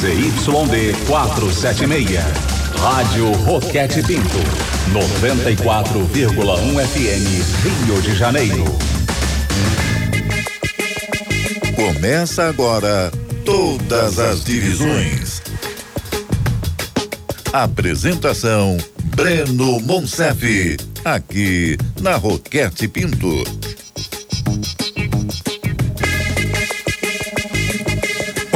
ZYD 476. Rádio Roquete Pinto. 94,1 FM, Rio de Janeiro. Começa agora todas as divisões. Apresentação Breno Monsef, aqui na Roquete Pinto.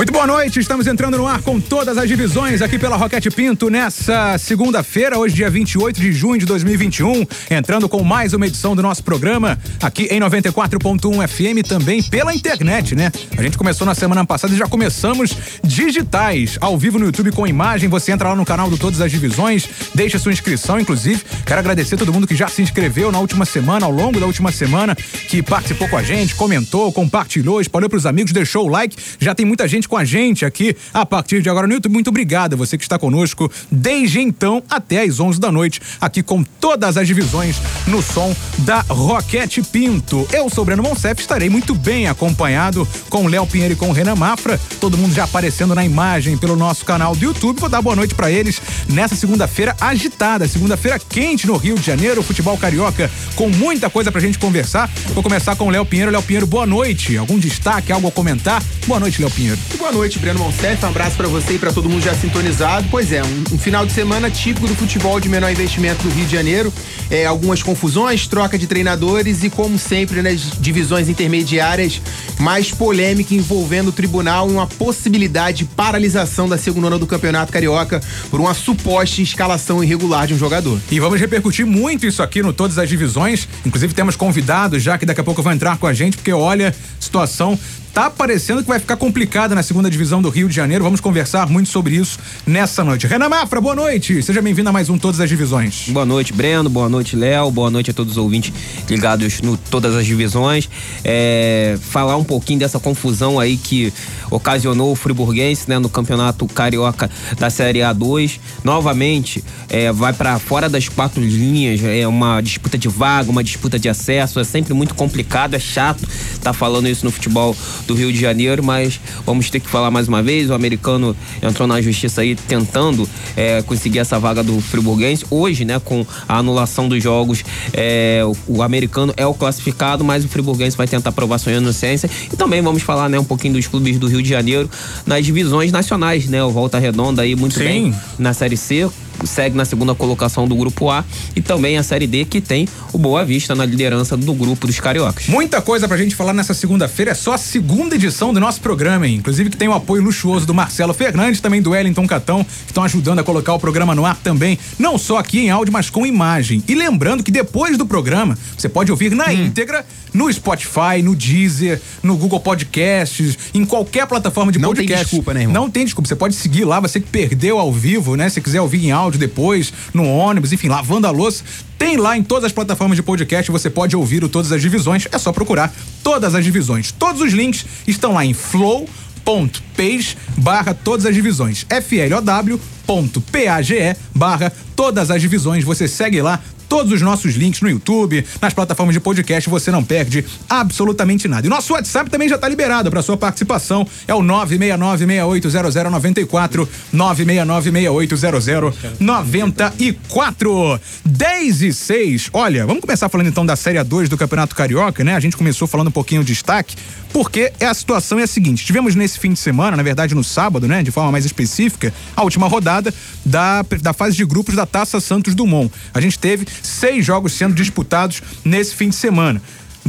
Muito boa noite, estamos entrando no ar com todas as divisões aqui pela Roquete Pinto nessa segunda-feira, hoje dia 28 de junho de 2021, entrando com mais uma edição do nosso programa aqui em 94.1 FM também pela internet, né? A gente começou na semana passada e já começamos digitais, ao vivo no YouTube com imagem, você entra lá no canal do Todas as Divisões, deixa sua inscrição, inclusive, quero agradecer a todo mundo que já se inscreveu na última semana, ao longo da última semana, que participou com a gente, comentou, compartilhou, espalhou pros amigos, deixou o like, já tem muita gente com a gente aqui a partir de agora no YouTube. Muito obrigado a você que está conosco desde então até às 11 da noite, aqui com todas as divisões no som da Roquete Pinto. Eu sou Breno Monsef, estarei muito bem acompanhado com Léo Pinheiro e com Renan Mafra, todo mundo já aparecendo na imagem pelo nosso canal do YouTube. Vou dar boa noite para eles nessa segunda-feira agitada, segunda-feira quente no Rio de Janeiro, futebol carioca com muita coisa pra gente conversar. Vou começar com Léo Pinheiro. Léo Pinheiro, boa noite. Algum destaque, algo a comentar? Boa noite, Léo Pinheiro. Boa noite, Breno Monsef. Um abraço para você e para todo mundo já sintonizado. Pois é, um, um, final de semana típico do futebol de menor investimento do Rio de Janeiro. É, algumas confusões, troca de treinadores e, como sempre, nas né, divisões intermediárias, mais polêmica envolvendo o tribunal e uma possibilidade de paralisação da segunda do Campeonato Carioca por uma suposta escalação irregular de um jogador. E vamos repercutir muito isso aqui no Todas as Divisões. Inclusive, temos convidados já que daqui a pouco vão entrar com a gente, porque olha, situação tá parecendo que vai ficar complicada na segunda divisão do Rio de Janeiro. Vamos conversar muito sobre isso nessa noite. Renan Mafra, boa noite. Seja bem-vindo a mais um Todas as Divisões. Boa noite, Breno. Boa noite, Léo. Boa noite a todos os ouvintes ligados no Todas as Divisões. É, falar um pouquinho dessa confusão aí que ocasionou o Friburguense né, no Campeonato Carioca da Série A2. Novamente, é, vai para fora das quatro linhas. É uma disputa de vaga, uma disputa de acesso. É sempre muito complicado, é chato tá falando isso no futebol do Rio de Janeiro, mas vamos ter que falar mais uma vez. O americano entrou na justiça aí tentando é, conseguir essa vaga do Friburguense. Hoje, né, com a anulação dos jogos, é, o, o, americano é o classificado, mas o Friburguense vai tentar provar sua inocência. E também vamos falar, né, um pouquinho dos clubes do Rio de Janeiro nas divisões nacionais, né? O Volta Redonda aí muito Sim. bem na Série C, segue na segunda colocação do grupo A e também a Série D que tem o Boa Vista na liderança do grupo dos cariocas. Muita coisa pra gente falar nessa segunda-feira, é só a segunda edição do nosso programa, hein? Inclusive que tem o apoio luxuoso do Marcelo Fernandes, também do Wellington Catão, que estão ajudando a colocar o programa no ar também, não só aqui em áudio, mas com imagem. E lembrando que depois do programa, você pode ouvir na hum. íntegra no Spotify, no Deezer, no Google Podcasts, em qualquer plataforma de não podcast. Não tem desculpa, né, irmão? Não tem desculpa, você pode seguir lá, você que perdeu ao vivo, né? Se quiser ouvir em áudio, áudio depois, no ônibus, enfim, lavando a louça. Tem lá em todas as plataformas de podcast, você pode ouvir o Todas as Divisões, é só procurar Todas as Divisões. Todos os links estão lá em flow.page barra todas as divisões. FLOW.page barra todas as divisões. Você segue lá, todos os nossos links no YouTube, nas plataformas de podcast, você não perde absolutamente nada. E nosso WhatsApp também já está liberado para sua participação. É o 969680094, 969680094. 10 e 6. Olha, vamos começar falando então da Série 2 do Campeonato Carioca, né? A gente começou falando um pouquinho de destaque, porque a situação é a seguinte: tivemos nesse fim de semana, na verdade no sábado, né, de forma mais específica, a última rodada da, da fase de grupos da Taça Santos Dumont. A gente teve seis jogos sendo disputados nesse fim de semana.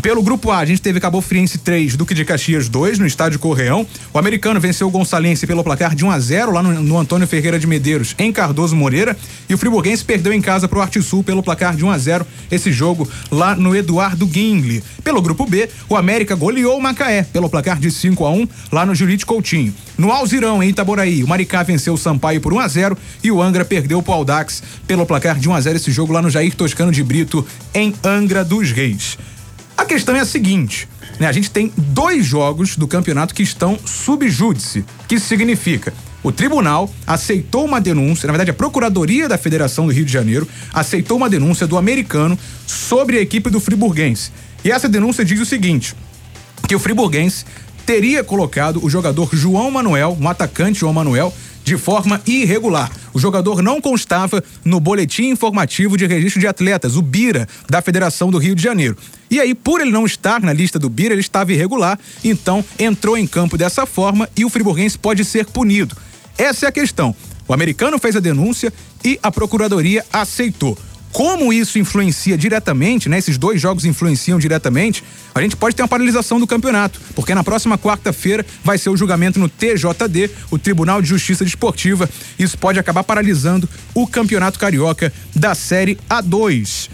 Pelo grupo A, a gente teve Cabo Friense 3, Duque de Caxias 2, no estádio Correão. O americano venceu o Gonçalense pelo placar de 1 a 0 lá no, no Antônio Ferreira de Medeiros, em Cardoso Moreira. E o Friburguense perdeu em casa para o Arte Sul pelo placar de 1 a 0 esse jogo lá no Eduardo Guingle. Pelo grupo B, o América goleou o Macaé pelo placar de 5 a 1 lá no Jurite Coutinho. No Alzirão, em Itaboraí, o Maricá venceu o Sampaio por 1 a 0 e o Angra perdeu o Aldax pelo placar de 1 a 0 esse jogo lá no Jair Toscano de Brito, em Angra dos Reis. A questão é a seguinte, né? A gente tem dois jogos do campeonato que estão subjúdice, que significa o tribunal aceitou uma denúncia, na verdade a Procuradoria da Federação do Rio de Janeiro aceitou uma denúncia do americano sobre a equipe do Friburguense. E essa denúncia diz o seguinte, que o Friburguense teria colocado o jogador João Manuel, um atacante João Manuel, de forma irregular. O jogador não constava no boletim informativo de registro de atletas, o BIRA, da Federação do Rio de Janeiro. E aí, por ele não estar na lista do BIRA, ele estava irregular, então entrou em campo dessa forma e o friburguense pode ser punido. Essa é a questão. O americano fez a denúncia e a procuradoria aceitou. Como isso influencia diretamente, né? Esses dois jogos influenciam diretamente, a gente pode ter uma paralisação do campeonato, porque na próxima quarta-feira vai ser o julgamento no TJD, o Tribunal de Justiça Desportiva. Isso pode acabar paralisando o Campeonato Carioca da Série A2.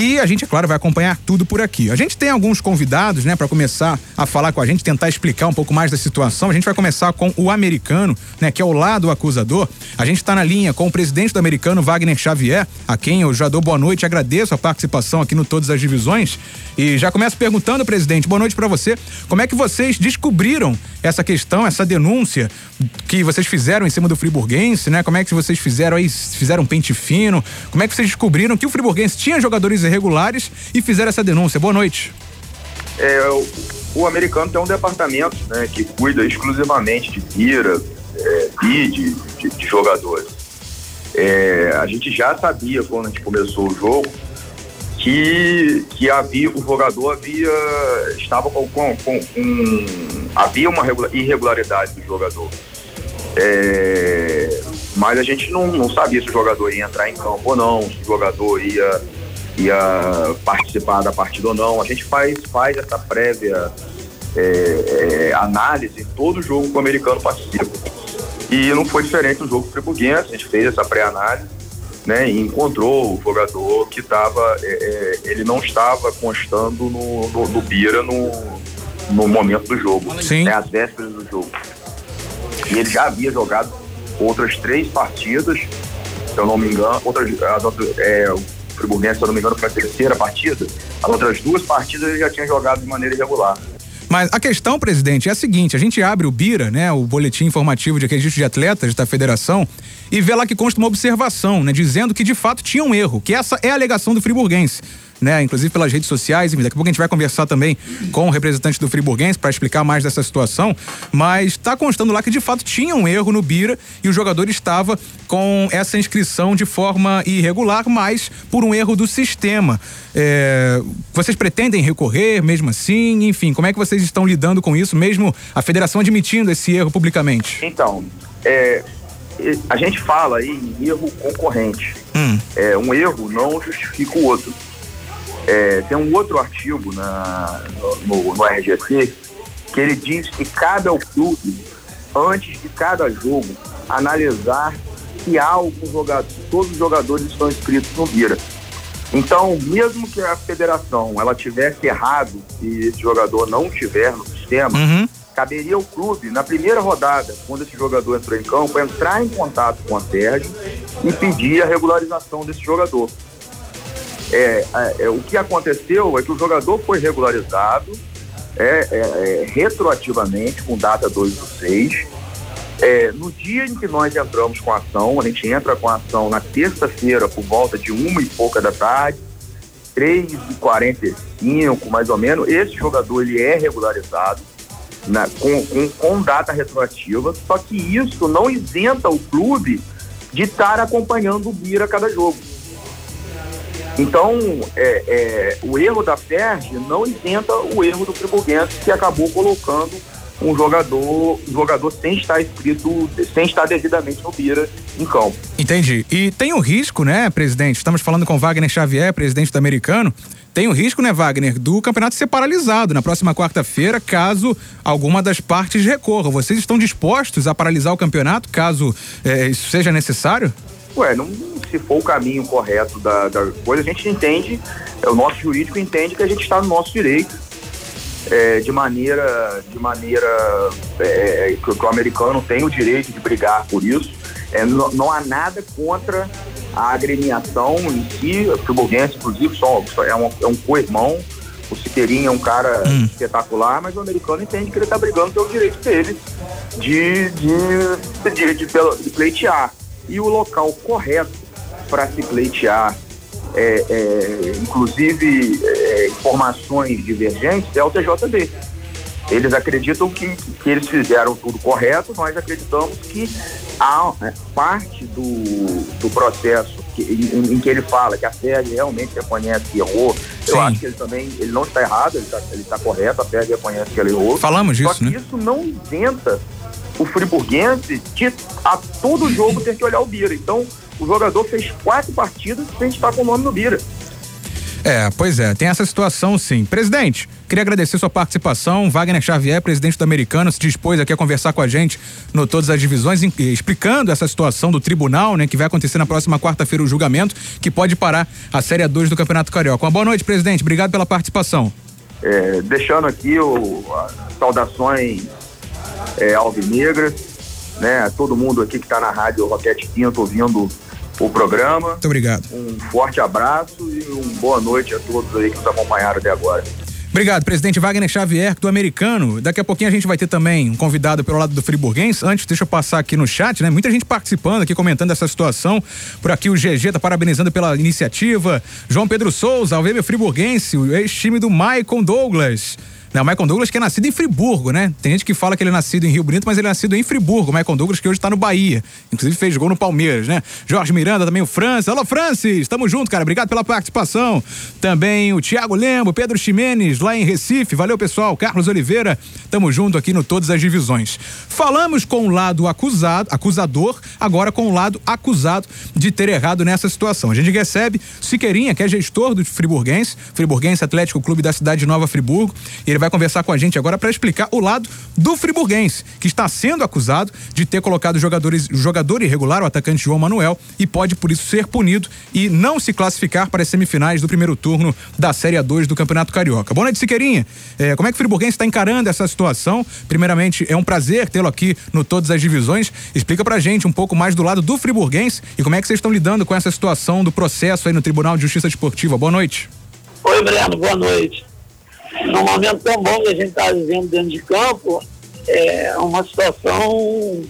E a gente, é claro, vai acompanhar tudo por aqui. A gente tem alguns convidados, né, para começar a falar com a gente, tentar explicar um pouco mais da situação. A gente vai começar com o americano, né, que é o lado acusador. A gente está na linha com o presidente do americano, Wagner Xavier, a quem eu já dou boa noite, agradeço a participação aqui no Todas as Divisões. E já começo perguntando, presidente, boa noite para você. Como é que vocês descobriram essa questão, essa denúncia que vocês fizeram em cima do Friburguense, né? Como é que vocês fizeram aí, fizeram um pente fino? Como é que vocês descobriram que o Friburguense tinha jogadores irregulares e fizeram essa denúncia? Boa noite. É, o, o americano tem um departamento né, que cuida exclusivamente de vira, é, bid, de, de jogadores. É, a gente já sabia quando a gente começou o jogo que, que havia, o jogador havia, estava com, com, com, com havia uma irregularidade do jogador. É, mas a gente não, não sabia se o jogador ia entrar em campo ou não, se o jogador ia, ia participar da partida ou não. A gente faz, faz essa prévia é, é, análise em todo jogo que o americano participa. E não foi diferente no jogo friburguense, a gente fez essa pré-análise né, e encontrou o jogador que estava, é, é, ele não estava constando no, no, no Bira no, no momento do jogo, Sim. né, às vésperas do jogo. E ele já havia jogado outras três partidas, se eu não me engano, outras, as outras, é, o Friburguense, se eu não me engano, foi a terceira partida, as outras duas partidas ele já tinha jogado de maneira irregular. Mas a questão, presidente, é a seguinte: a gente abre o BIRA, né, o Boletim Informativo de Registro de Atletas da Federação, e vê lá que consta uma observação, né, dizendo que de fato tinha um erro, que essa é a alegação do friburguense né? Inclusive pelas redes sociais. Daqui a pouco a gente vai conversar também com o representante do Friburguense para explicar mais dessa situação. Mas está constando lá que de fato tinha um erro no Bira e o jogador estava com essa inscrição de forma irregular, mas por um erro do sistema. É, vocês pretendem recorrer mesmo assim? Enfim, como é que vocês estão lidando com isso, mesmo a federação admitindo esse erro publicamente? Então, é, a gente fala aí em erro concorrente. Hum. É, um erro não justifica o outro. É, tem um outro artigo na, no, no RGC que ele diz que cabe ao clube, antes de cada jogo, analisar se há algum jogador, todos os jogadores estão inscritos no Vira. Então, mesmo que a federação ela tivesse errado e esse jogador não estiver no sistema, Uhum. caberia ao clube, na primeira rodada, quando esse jogador entrou em campo, entrar em contato com a Sérgio e pedir a regularização desse jogador. É, é, é, o que aconteceu é que o jogador foi regularizado é, é, é, retroativamente, com data 2 do 6. É, no dia em que nós entramos com a ação, a gente entra com a ação na terça-feira por volta de uma e pouca da tarde, 3 e 45 mais ou menos, esse jogador ele é regularizado na- com, com, com data retroativa, só que isso não isenta o clube de estar acompanhando o Bira a cada jogo. Então, é, é, o erro da Ferg não isenta o erro do Friburguense, que acabou colocando um jogador, um jogador sem estar escrito, sem estar devidamente no Bira em campo. Entendi. E tem o risco, né, presidente? Estamos falando com Wagner Xavier, presidente do americano. Tem o risco, né, Wagner, do campeonato ser paralisado na próxima quarta-feira, caso alguma das partes recorra. Vocês estão dispostos a paralisar o campeonato, caso eh, isso seja necessário? Ué, não, se for o caminho correto da, da coisa, a gente entende, é, o nosso jurídico entende que a gente está no nosso direito, é, de maneira, de maneira é, que, que o americano tem o direito de brigar por isso. É, não, não há nada contra a agremiação em si, o friburguense, inclusive, só, só é, um, é um co-irmão, o Citeirinho é um cara espetacular, mas o americano entende que ele está brigando pelo direito dele de, de, de, de, de pleitear. E o local correto para se pleitear, é, é, inclusive é, informações divergentes, é o TJD. eles acreditam que, que eles fizeram tudo correto, nós acreditamos que há né, parte do, do processo que, em, em, que ele fala que a FERJ realmente reconhece que errou. Sim. Eu acho que ele também ele não está errado, ele está tá correto, a FERJ reconhece que ele errou. Falamos disso, Só que né? isso não isenta o friburguense de a todo jogo ter que olhar o Bira. Então, o jogador fez quatro partidas sem estar com o nome no Bira. É, pois é, tem essa situação sim. Presidente, queria agradecer sua participação. Wagner Xavier, presidente do Americano, se dispôs aqui a conversar com a gente no Todas as Divisões, explicando essa situação do tribunal, né, que vai acontecer na próxima quarta-feira o julgamento, que pode parar a Série 2 do Campeonato Carioca. Uma boa noite, presidente. Obrigado pela participação. É, deixando aqui o, saudações é, alvinegras, né, todo mundo aqui que está na rádio Roquete Pinto ouvindo o programa. Muito obrigado. Um forte abraço e uma boa noite a todos aí que nos acompanharam até agora. Obrigado, presidente Wagner Xavier, do Americano. Daqui a pouquinho a gente vai ter também um convidado pelo lado do Friburguense. Antes, deixa eu passar aqui no chat, né? Muita gente participando aqui, comentando essa situação. Por aqui o GG tá parabenizando pela iniciativa. João Pedro Souza, Alvêmio Friburguense, o ex-time do Maicon Douglas. Não, o Michael Douglas que é nascido em Friburgo, né? Tem gente que fala que ele é nascido em Rio Bonito, mas ele é nascido em Friburgo. O Michael Douglas que hoje tá no Bahia. Inclusive fez gol no Palmeiras, né? Jorge Miranda, também o Francis. Alô, Francis! Tamo junto, cara. Obrigado pela participação. Também o Thiago Lembo, Pedro Ximenes, lá em Recife. Valeu, pessoal. Carlos Oliveira. Tamo junto aqui no Todas as Divisões. Falamos com o lado acusado, acusador, agora com o lado acusado de ter errado nessa situação. A gente recebe Siqueirinha, que é gestor do Friburguense, Friburguense Atlético Clube da cidade de Nova Friburgo. Ele ele vai conversar com a gente agora para explicar o lado do friburguense, que está sendo acusado de ter colocado jogadores, jogador irregular, o atacante João Manuel, e pode por isso ser punido e não se classificar para as semifinais do primeiro turno da Série A2 do Campeonato Carioca. Boa noite, Siqueirinha. É, como é que o friburguense está encarando essa situação? Primeiramente, é um prazer tê-lo aqui no Todas as Divisões. Explica pra gente um pouco mais do lado do friburguense e como é que vocês estão lidando com essa situação do processo aí no Tribunal de Justiça Desportiva. Boa noite. Oi, Breno, boa noite num momento tão bom que a gente está vivendo dentro de campo, é uma situação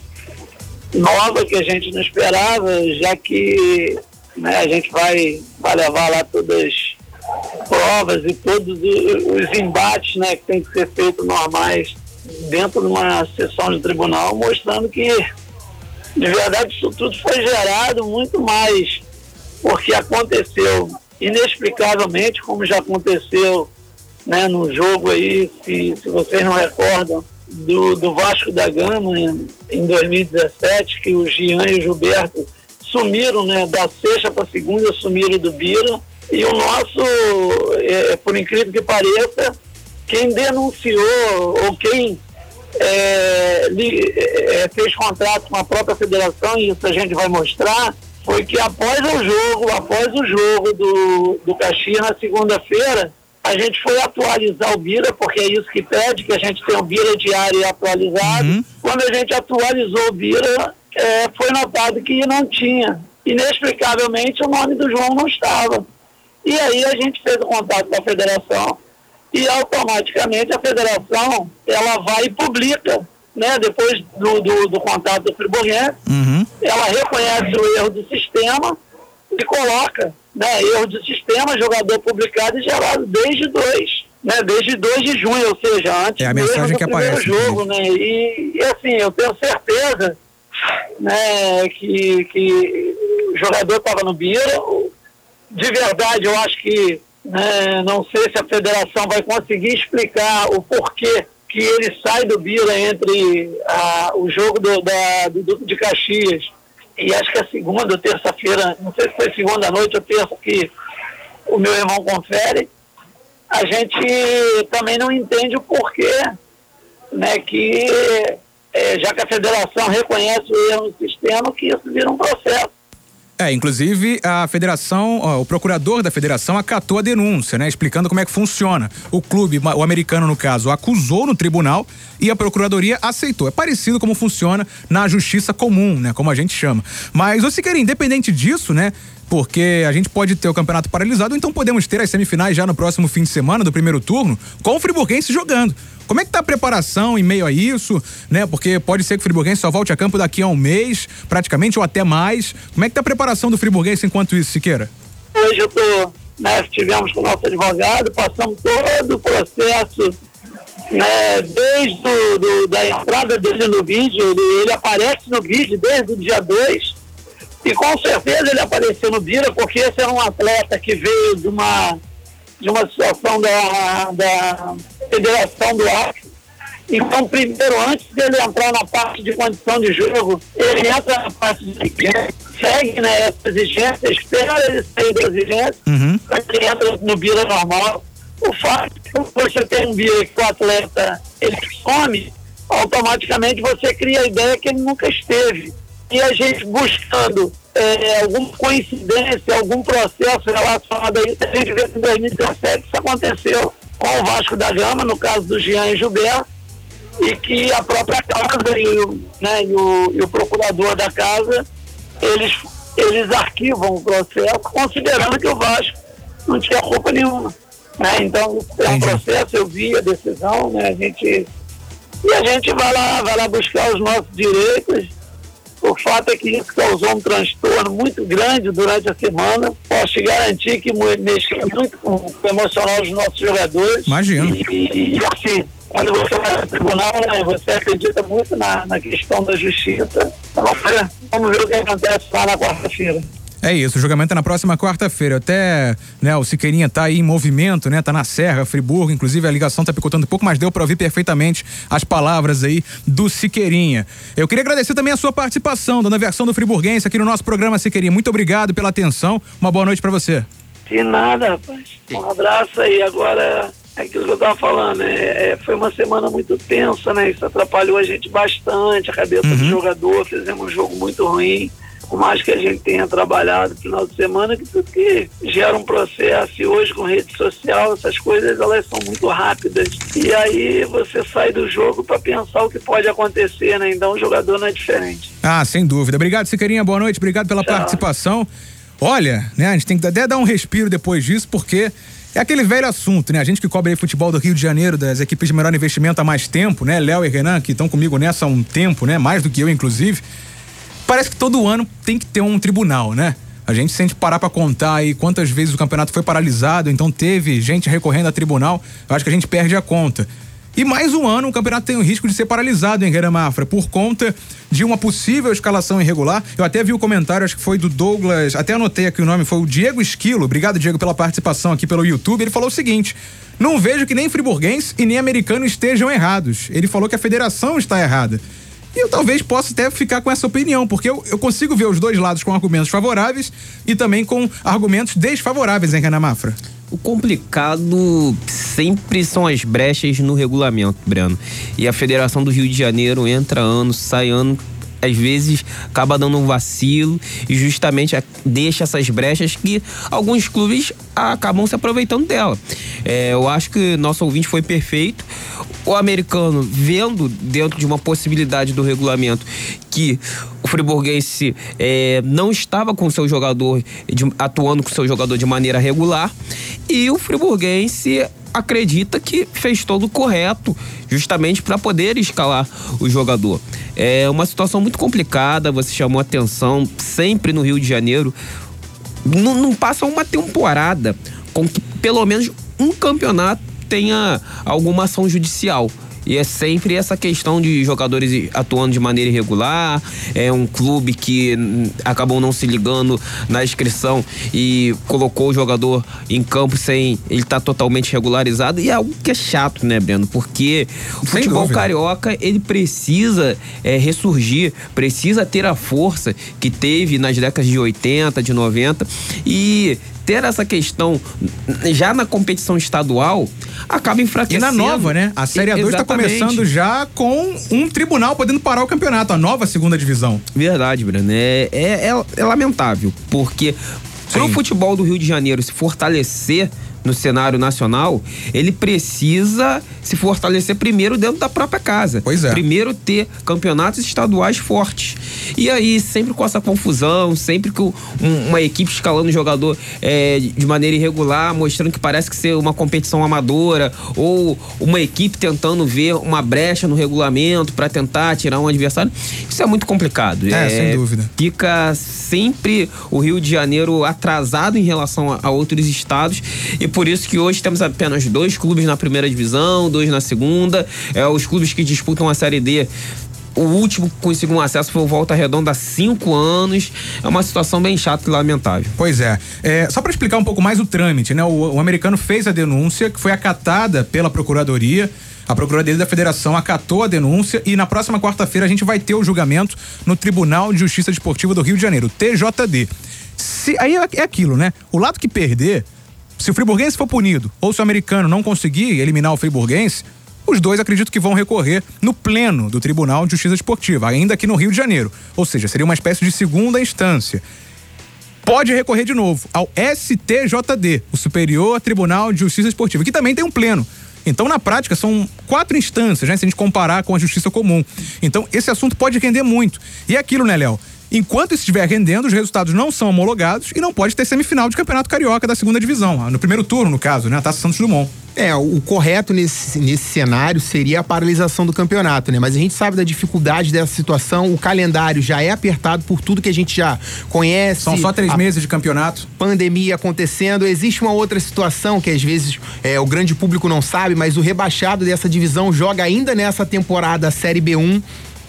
nova que a gente não esperava, já que né, a gente vai, vai levar lá todas as provas e todos os embates né, que tem que ser feitos normais dentro de uma sessão de tribunal, mostrando que, de verdade, isso tudo foi gerado muito mais porque aconteceu inexplicavelmente, como já aconteceu né, no jogo aí, se, se vocês não recordam, do, do Vasco da Gama em, em 2017, que o Gian e o Gilberto sumiram, né, da sexta para segunda, sumiram do Bira. E o nosso, é, por incrível que pareça, quem denunciou ou quem é, li, é, fez contrato com a própria federação, e isso a gente vai mostrar, foi que após o jogo, após o jogo do, do Caxias na segunda-feira, a gente foi atualizar o Bira, porque é isso que pede, que a gente tenha o Bira diário atualizado. Uhum. Quando a gente atualizou o Bira, é, foi notado que não tinha. Inexplicavelmente, o nome do João não estava. E aí a gente fez o contato com a federação e automaticamente a federação ela vai e publica, né? Depois do, do, do contato do Friburguense, uhum. ela reconhece o erro do sistema e coloca né, erro de sistema, jogador publicado e gerado desde 2, né, desde 2 de junho, ou seja, antes é a mensagem do que primeiro aparece, jogo, né, e, e, assim, eu tenho certeza, né, que, que o jogador estava no Bira, de verdade eu acho que, né, não sei se a federação vai conseguir explicar o porquê que ele sai do Bira entre a, o jogo do, da, do Duque de Caxias e acho que é segunda ou terça-feira, não sei se foi segunda noite ou terça que o meu irmão confere, a gente também não entende o porquê, né, que é, já que a federação reconhece o erro no sistema, que isso vira um processo. É, inclusive a federação, ó, o procurador da federação acatou a denúncia, né? Explicando como é que funciona. O clube, o americano no caso, acusou no tribunal e a procuradoria aceitou. É parecido como funciona na justiça comum, né? Como a gente chama. Mas, ô Siqueira, independente disso, né? Porque a gente pode ter o campeonato paralisado, então podemos ter as semifinais já no próximo fim de semana do primeiro turno, com o Friburguense jogando. Como é que tá a preparação em meio a isso, né? Porque pode ser que o Friburguense só volte a campo daqui a um mês, praticamente, ou até mais. Como é que tá a preparação do Friburguense enquanto isso, Siqueira? Hoje eu tô, né, estivemos com o nosso advogado, passamos todo o processo né, desde do, do, da entrada dele no vídeo, ele, ele aparece no vídeo desde o dia 2, e com certeza ele apareceu no Bira, porque esse era um atleta que veio de uma, de uma situação da, da Federação do Acre. Então, primeiro, antes dele entrar na parte de condição de jogo, ele entra na parte de segue né, essa exigência, espera ele sair da exigência, Uhum. ele entra no Bira normal. O fato de que você tem um Bira que o atleta ele some, automaticamente você cria a ideia que ele nunca esteve. E a gente buscando é, alguma coincidência, algum processo relacionado a isso, a gente vê que em 2017 isso aconteceu com o Vasco da Gama, no caso do Jean e Gilberto, e que a própria casa e o, né, e o, e o procurador da casa, eles, eles arquivam o processo, considerando que o Vasco não tinha culpa nenhuma. Né? Então, é um processo, eu vi a decisão, né? a gente, e a gente vai lá, vai lá buscar os nossos direitos. O fato é que isso causou um transtorno muito grande durante a semana. Posso te garantir que mexeu muito com o emocional dos nossos jogadores. Imagino. E, e, assim, quando você vai ao tribunal, né, você acredita muito na, na questão da justiça. Vamos ver o que acontece lá na quarta-feira. É isso, o julgamento é na próxima quarta-feira. Até, né, o Siqueirinha tá aí em movimento, né? Tá na Serra, Friburgo, inclusive a ligação tá picotando um pouco, mas deu para ouvir perfeitamente as palavras aí do Siqueirinha. Eu queria agradecer também a sua participação, dando a versão do Friburguense aqui no nosso programa Siqueirinha. Muito obrigado pela atenção. Uma boa noite para você. De nada, rapaz. Um abraço aí. Agora, é aquilo que eu tava falando, é, é, foi uma semana muito tensa, né? Isso atrapalhou a gente bastante, a cabeça do jogador, fizemos um jogo muito ruim. Por mais que a gente tenha trabalhado no final de semana, que tudo que gera um processo, e hoje com rede social, essas coisas elas são muito rápidas. E aí você sai do jogo para pensar o que pode acontecer, né? Então o jogador não é diferente. Ah, sem dúvida. Obrigado, Siqueirinha. Boa noite. Obrigado pela Tchau. participação. Olha, né, a gente tem que até dar um respiro depois disso, porque é aquele velho assunto, né? A gente que cobre aí futebol do Rio de Janeiro, das equipes de menor investimento há mais tempo, né? Léo e Renan, que estão comigo nessa há um tempo, né? Mais do que eu, inclusive. Parece que todo ano tem que ter um tribunal, né? A gente, se parar pra contar aí quantas vezes o campeonato foi paralisado, então teve gente recorrendo a tribunal, eu acho que a gente perde a conta. E mais um ano o campeonato tem o risco de ser paralisado em Guerra Mafra por conta de uma possível escalação irregular. Eu até vi o comentário, acho que foi do Douglas, até anotei aqui o nome, foi o Diego Esquilo. Obrigado, Diego, pela participação aqui pelo YouTube. Ele falou o seguinte: não vejo que nem friburguense e nem americano estejam errados. Ele falou que a federação está errada. E eu talvez possa até ficar com essa opinião, porque eu, eu consigo ver os dois lados com argumentos favoráveis e também com argumentos desfavoráveis em Guerra Mafra. O complicado sempre são as brechas no regulamento, Breno. E a Federação do Rio de Janeiro entra ano, sai ano, às vezes acaba dando um vacilo e justamente deixa essas brechas que alguns clubes acabam se aproveitando dela. É, eu acho que nosso ouvinte foi perfeito. O americano, vendo dentro de uma possibilidade do regulamento que o friburguense é, não estava com seu jogador, de- atuando com seu jogador de maneira regular, e o friburguense acredita que fez todo correto, justamente para poder escalar o jogador. É uma situação muito complicada, você chamou atenção, sempre no Rio de Janeiro. Não, não passa uma temporada com que pelo menos um campeonato tenha alguma ação judicial. E é sempre essa questão de jogadores atuando de maneira irregular, é um clube que acabou não se ligando na inscrição e colocou o jogador em campo sem ele estar totalmente regularizado. E é algo que é chato, né, Breno? Porque o Sem futebol dúvida. carioca, ele precisa é, ressurgir, precisa ter a força que teve nas décadas de 80, de 90 e ter essa questão já na competição estadual acaba E enfraquecendo. na nova, né? A Série A2 está começando já com um tribunal podendo parar o campeonato, a nova segunda divisão. Verdade, Breno. É, é, é, é lamentável, porque para o futebol do Rio de Janeiro se fortalecer no cenário nacional, ele precisa se fortalecer primeiro dentro da própria casa. Pois é. Primeiro ter campeonatos estaduais fortes. E aí, sempre com essa confusão, sempre com um- uma equipe escalando o jogador é, de maneira irregular, mostrando que parece que ser uma competição amadora, ou uma equipe tentando ver uma brecha no regulamento para tentar tirar um adversário, isso é muito complicado. É, sem dúvida. Fica sempre o Rio de Janeiro atrasado em relação a, a outros estados e por isso que hoje temos apenas dois clubes na primeira divisão, na segunda. É, os clubes que disputam a Série D o último que conseguiu um acesso foi o Volta Redonda há cinco anos. É uma situação bem chata e lamentável. Pois é. é só para explicar um pouco mais o trâmite, né? O, o americano fez a denúncia, que foi acatada pela Procuradoria. A Procuradoria da Federação acatou a denúncia e na próxima quarta-feira a gente vai ter o julgamento no Tribunal de Justiça Desportiva do Rio de Janeiro, TJD. Se, aí é, é aquilo, né? O lado que perder, se o friburguense for punido ou se o americano não conseguir eliminar o friburguense, os dois acredito que vão recorrer no pleno do Tribunal de Justiça Esportiva, ainda aqui no Rio de Janeiro. Ou seja, seria uma espécie de segunda instância. Pode recorrer de novo ao STJD, o Superior Tribunal de Justiça Esportiva, que também tem um pleno. Então, na prática, são quatro instâncias, né? Se a gente comparar com a justiça comum. Então, esse assunto pode render muito. E é aquilo, né, Léo? Enquanto estiver rendendo, os resultados não são homologados e não pode ter semifinal de Campeonato Carioca da segunda divisão. No primeiro turno, no caso, né? A Taça Santos Dumont. É, o correto nesse, nesse cenário seria a paralisação do campeonato, né? Mas a gente sabe da dificuldade dessa situação, o calendário já é apertado por tudo que a gente já conhece. São só três meses de campeonato. Pandemia acontecendo. Existe uma outra situação que às vezes é, o grande público não sabe, mas o rebaixado dessa divisão joga ainda nessa temporada a Série B1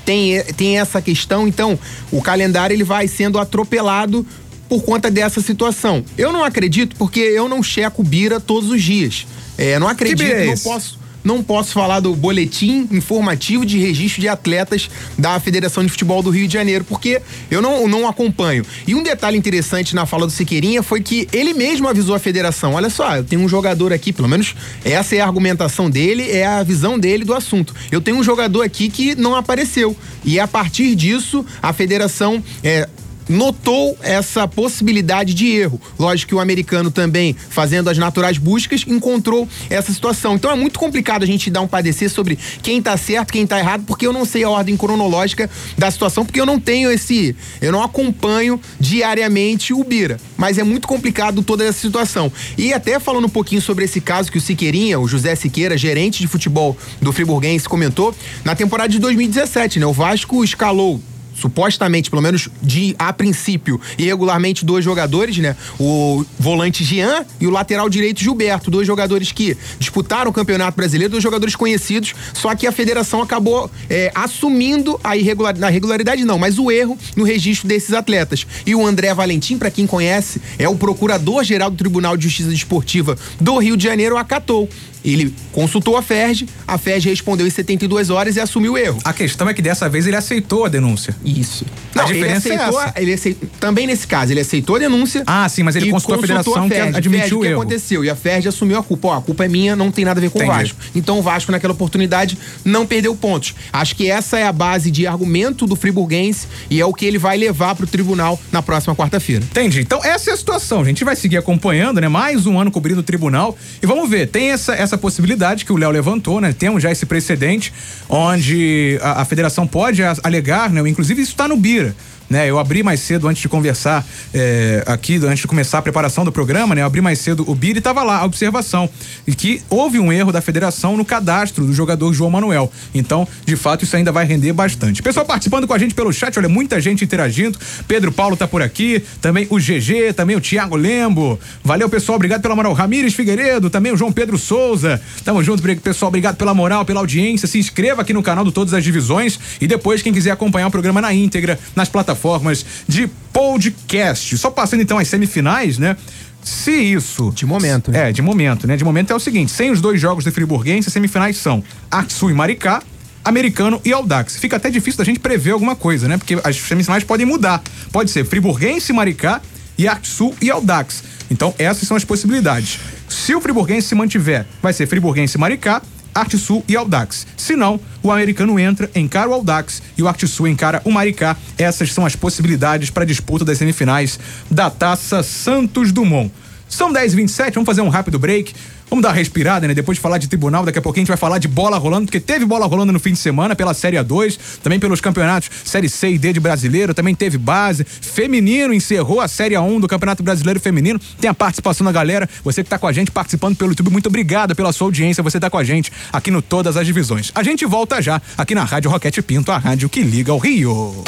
tem, tem essa questão, então o calendário ele vai sendo atropelado por conta dessa situação. Eu não acredito porque eu não checo Bira todos os dias. É, não acredito, é não posso não posso falar do boletim informativo de registro de atletas da Federação de Futebol do Rio de Janeiro, porque eu não, não acompanho. E um detalhe interessante na fala do Siqueirinha foi que ele mesmo avisou a federação: olha só, eu tenho um jogador aqui, pelo menos essa é a argumentação dele, é a visão dele do assunto. Eu tenho um jogador aqui que não apareceu. E a partir disso, a federação é, notou essa possibilidade de erro. Lógico que o americano também, fazendo as naturais buscas, encontrou essa situação. Então é muito complicado a gente dar um padecer sobre quem tá certo, quem tá errado, porque eu não sei a ordem cronológica da situação, porque eu não tenho esse. Eu não acompanho diariamente o Bira. Mas é muito complicado toda essa situação. E até falando um pouquinho sobre esse caso que o Siqueirinha, o José Siqueira, gerente de futebol do Friburguense, comentou, na temporada de 2017, né? O Vasco escalou supostamente, pelo menos de a princípio, irregularmente dois jogadores, né? O volante Jean e o lateral direito Gilberto, dois jogadores que disputaram o Campeonato Brasileiro, dois jogadores conhecidos, só que a federação acabou é, assumindo a irregularidade, na regularidade não, mas o erro no registro desses atletas. E o André Valentim, para quem conhece, é o procurador-geral do Tribunal de Justiça Desportiva do Rio de Janeiro, acatou. Ele consultou a FERJ, a FERJ respondeu em 72 horas e assumiu o erro. A questão é que dessa vez ele aceitou a denúncia. Isso. Não, a diferença ele aceitou, é essa. Ele aceitou, também nesse caso, ele aceitou a denúncia. Ah, sim, mas ele consultou, consultou a federação a FERJ, que admitiu o erro. O que aconteceu? E a FERJ assumiu a culpa. Ó, a culpa é minha, não tem nada a ver com Entendi. o Vasco. Então o Vasco, naquela oportunidade, não perdeu pontos. Acho que essa é a base de argumento do friburguense e é o que ele vai levar para o tribunal na próxima quarta-feira. Entendi. Então essa é a situação. A gente vai seguir acompanhando, né? Mais um ano cobrindo o tribunal e vamos ver. Tem essa, essa possibilidade que o Léo levantou, né? Temos já esse precedente onde a, a federação pode alegar, né? Inclusive isso está no Bira né? Eu abri mais cedo antes de conversar é, aqui, antes de começar a preparação do programa, né? Eu abri mais cedo o BIR e tava lá a observação e que houve um erro da federação no cadastro do jogador João Manuel. Então, de fato, isso ainda vai render bastante. Pessoal participando com a gente pelo chat, olha, muita gente interagindo. Pedro Paulo tá por aqui, também o GG, também o Thiago Lembo. Valeu, pessoal, obrigado pela moral. Ramires Figueiredo, também o João Pedro Souza. Tamo junto, pessoal, obrigado pela moral, pela audiência. Se inscreva aqui no canal do Todas as Divisões e depois, quem quiser acompanhar o programa na íntegra, nas plataformas plataformas de podcast. Só passando então as semifinais, né? Se isso. De momento, né? É, de momento, né? De momento é o seguinte: sem os dois jogos do Friburguense, as semifinais são Aksu e Maricá, Americano e Aldax. Fica até difícil da gente prever alguma coisa, né? Porque as semifinais podem mudar. Pode ser Friburguense e Maricá e Aksu e Aldax. Então, essas são as possibilidades. Se o Friburguense se mantiver, vai ser Friburguense e Maricá, Arte Sul e Aldax. Se não, o americano entra, encara o Aldax e o Arte Sul encara o Maricá. Essas são as possibilidades para a disputa das semifinais da Taça Santos Dumont. São 10h27, vamos fazer um rápido break. Vamos dar uma respirada, né? Depois de falar de tribunal, daqui a pouquinho a gente vai falar de bola rolando, porque teve bola rolando no fim de semana pela Série A2, também pelos campeonatos Série C e D de brasileiro, também teve base. Feminino encerrou a Série A1 do Campeonato Brasileiro Feminino. Tem a participação da galera. Você que tá com a gente participando pelo YouTube, muito obrigado pela sua audiência. Você tá com a gente aqui no Todas as Divisões. A gente volta já aqui na Rádio Roquete Pinto, a rádio que liga ao Rio.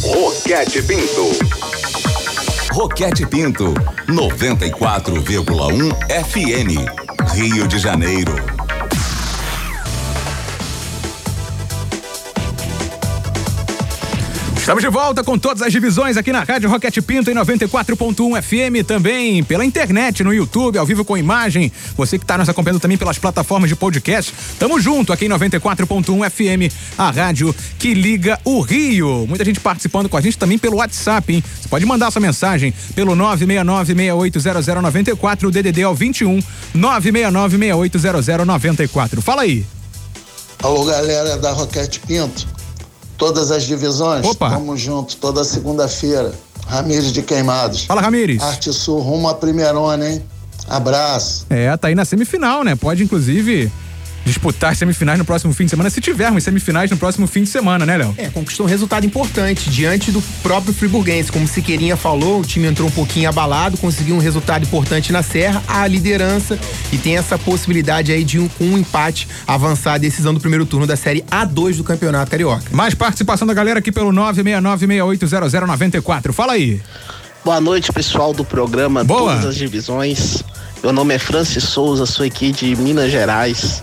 Roquete Pinto. Roquete Pinto, 94,1 FM, Rio de Janeiro. Estamos de volta com todas as divisões aqui na Rádio Roquete Pinto em 94.1 FM, também pela internet, no YouTube, ao vivo com imagem. Você que está nos acompanhando também pelas plataformas de podcast. Tamo junto aqui em 94.1 FM, a rádio que liga o Rio. Muita gente participando com a gente também pelo WhatsApp, hein? Você pode mandar sua mensagem pelo 969-680094, o DDD é o 21 969-680094. Fala aí. Alô, galera da Roquete Pinto. Todas as divisões. Opa. Tamo junto, toda segunda-feira. Ramires de Queimados. Fala, Ramires. Arte Sul rumo a primeirona, hein? Abraço. É, tá aí na semifinal, né? Pode, inclusive, disputar semifinais no próximo fim de semana, se tivermos semifinais no próximo fim de semana, né, Léo? É, conquistou um resultado importante diante do próprio Friburguense. Como Siqueirinha falou, o time entrou um pouquinho abalado, conseguiu um resultado importante na Serra, a liderança e tem essa possibilidade aí de um, com um empate avançar a decisão do primeiro turno da Série A2 do Campeonato Carioca. Mais participação da galera aqui pelo 969680094. Fala aí. Boa noite, pessoal do programa Boa. Todas as Divisões. Meu nome é Francis Souza, sou aqui de Minas Gerais.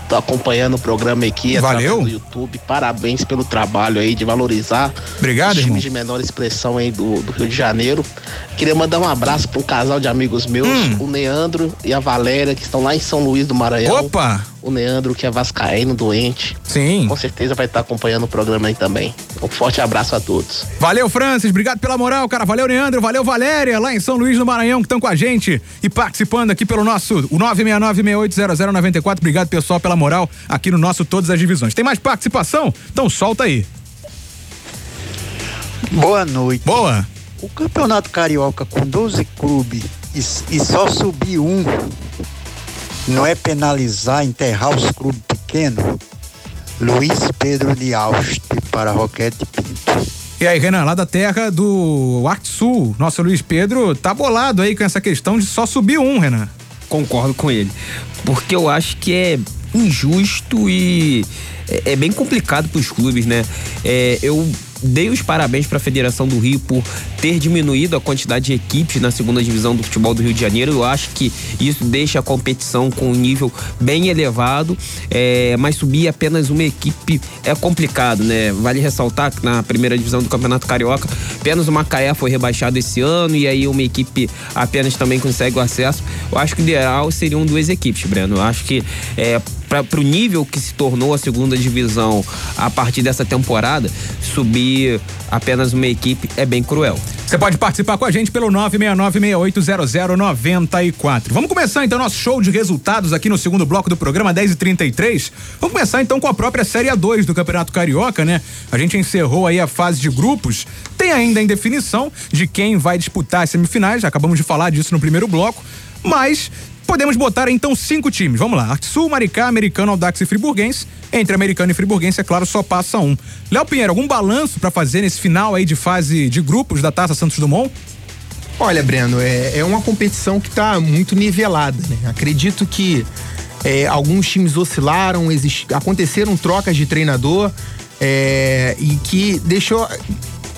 Acompanhando o programa aqui Valeu. do YouTube. Parabéns pelo trabalho aí de valorizar Obrigado, os times de menor expressão aí do, do Rio de Janeiro. Queria mandar um abraço para um casal de amigos meus, Hum. o Neandro e a Valéria, que estão lá em São Luís do Maranhão. Opa! O Neandro, que é vascaíno, doente. Sim. Com certeza vai estar acompanhando o programa aí também. Um forte abraço a todos. Valeu, Francis. Obrigado pela moral, cara. Valeu, Leandro. Valeu, Valéria, lá em São Luís do Maranhão, que estão com a gente e participando aqui pelo nosso o 969680094. Obrigado, pessoal, pela moral aqui no nosso Todas as Divisões. Tem mais participação? Então solta aí. Boa noite. Boa. O Campeonato Carioca com 12 clubes e, e só subir um não é penalizar, enterrar os clubes pequenos? Luiz Pedro de Auste para Roquete Pinto. E aí, Renan, lá da terra do Arte Sul, nosso Luiz Pedro tá bolado aí com essa questão de só subir um, Renan. Concordo com ele. Porque eu acho que é injusto e é, é bem complicado para os clubes, né? É, eu dei os parabéns para a Federação do Rio por ter diminuído a quantidade de equipes na segunda divisão do futebol do Rio de Janeiro. Eu acho que isso deixa a competição com um nível bem elevado, é, mas subir apenas uma equipe é complicado, né? Vale ressaltar que na primeira divisão do Campeonato Carioca, apenas o Macaé foi rebaixado esse ano e aí uma equipe apenas também consegue o acesso. Eu acho que o ideal seriam duas equipes, Breno. Eu acho que é, para o nível que se tornou a segunda divisão a partir dessa temporada, subir apenas uma equipe é bem cruel. Você pode participar com a gente pelo 969680094. Vamos começar então nosso show de resultados aqui no segundo bloco do programa 10 e 33 Vamos começar então com a própria Série A2 do Campeonato Carioca, né? A gente encerrou aí a fase de grupos. Tem ainda a indefinição de quem vai disputar as semifinais, acabamos de falar disso no primeiro bloco, mas podemos botar então cinco times. Vamos lá: Sul, Maricá, Americano, Audax e Friburguense. Entre Americano e Friburguense, é claro, só passa um. Léo Pinheiro, algum balanço para fazer nesse final aí de fase de grupos da Taça Santos Dumont? Olha, Breno, é, é uma competição que está muito nivelada, né? Acredito que é, alguns times oscilaram, aconteceram trocas de treinador é, e que deixou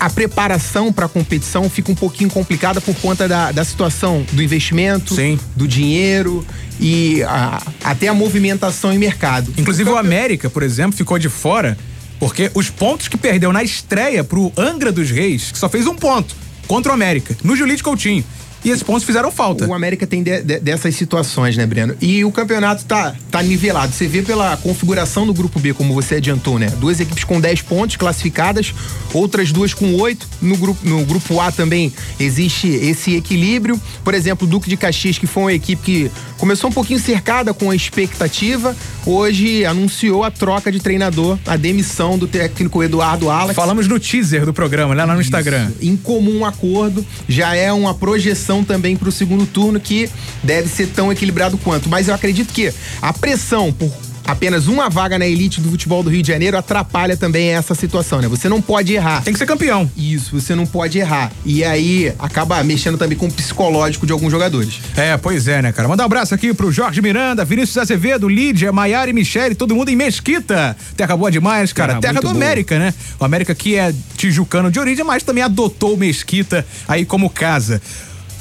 a preparação para a competição fica um pouquinho complicada por conta da, da situação do investimento, Sim. do dinheiro e a- até a movimentação em mercado. Inclusive o América, por exemplo, ficou de fora porque os pontos que perdeu na estreia pro Angra dos Reis, que só fez um ponto contra o América, no Julite Coutinho. E esses pontos fizeram falta. O América tem de- de- dessas situações, né, Breno? E o campeonato tá, tá nivelado. Você vê pela configuração do grupo B, como você adiantou, né? Duas equipes com 10 pontos classificadas, outras duas com 8. No grupo, no grupo A também existe esse equilíbrio. Por exemplo, o Duque de Caxias, que foi uma equipe que começou um pouquinho cercada com a expectativa, hoje anunciou a troca de treinador, a demissão do técnico Eduardo Alex. Falamos no teaser do programa, lá no Instagram. Em comum acordo, já é uma projeção também para o segundo turno que deve ser tão equilibrado quanto. Mas eu acredito que a pressão por apenas uma vaga na elite do futebol do Rio de Janeiro atrapalha também essa situação, né? Você não pode errar. Tem que ser campeão. Isso, você não pode errar. E aí acaba mexendo também com o psicológico de alguns jogadores. É, pois é, né, cara? Mandar um abraço aqui pro Jorge Miranda, Vinícius Azevedo, Lídia, Maiara e Michele, todo mundo em Mesquita. Terra boa demais, cara. Terra Terra, do boa. América, né? O América que é tijucano de origem, mas também adotou Mesquita aí como casa.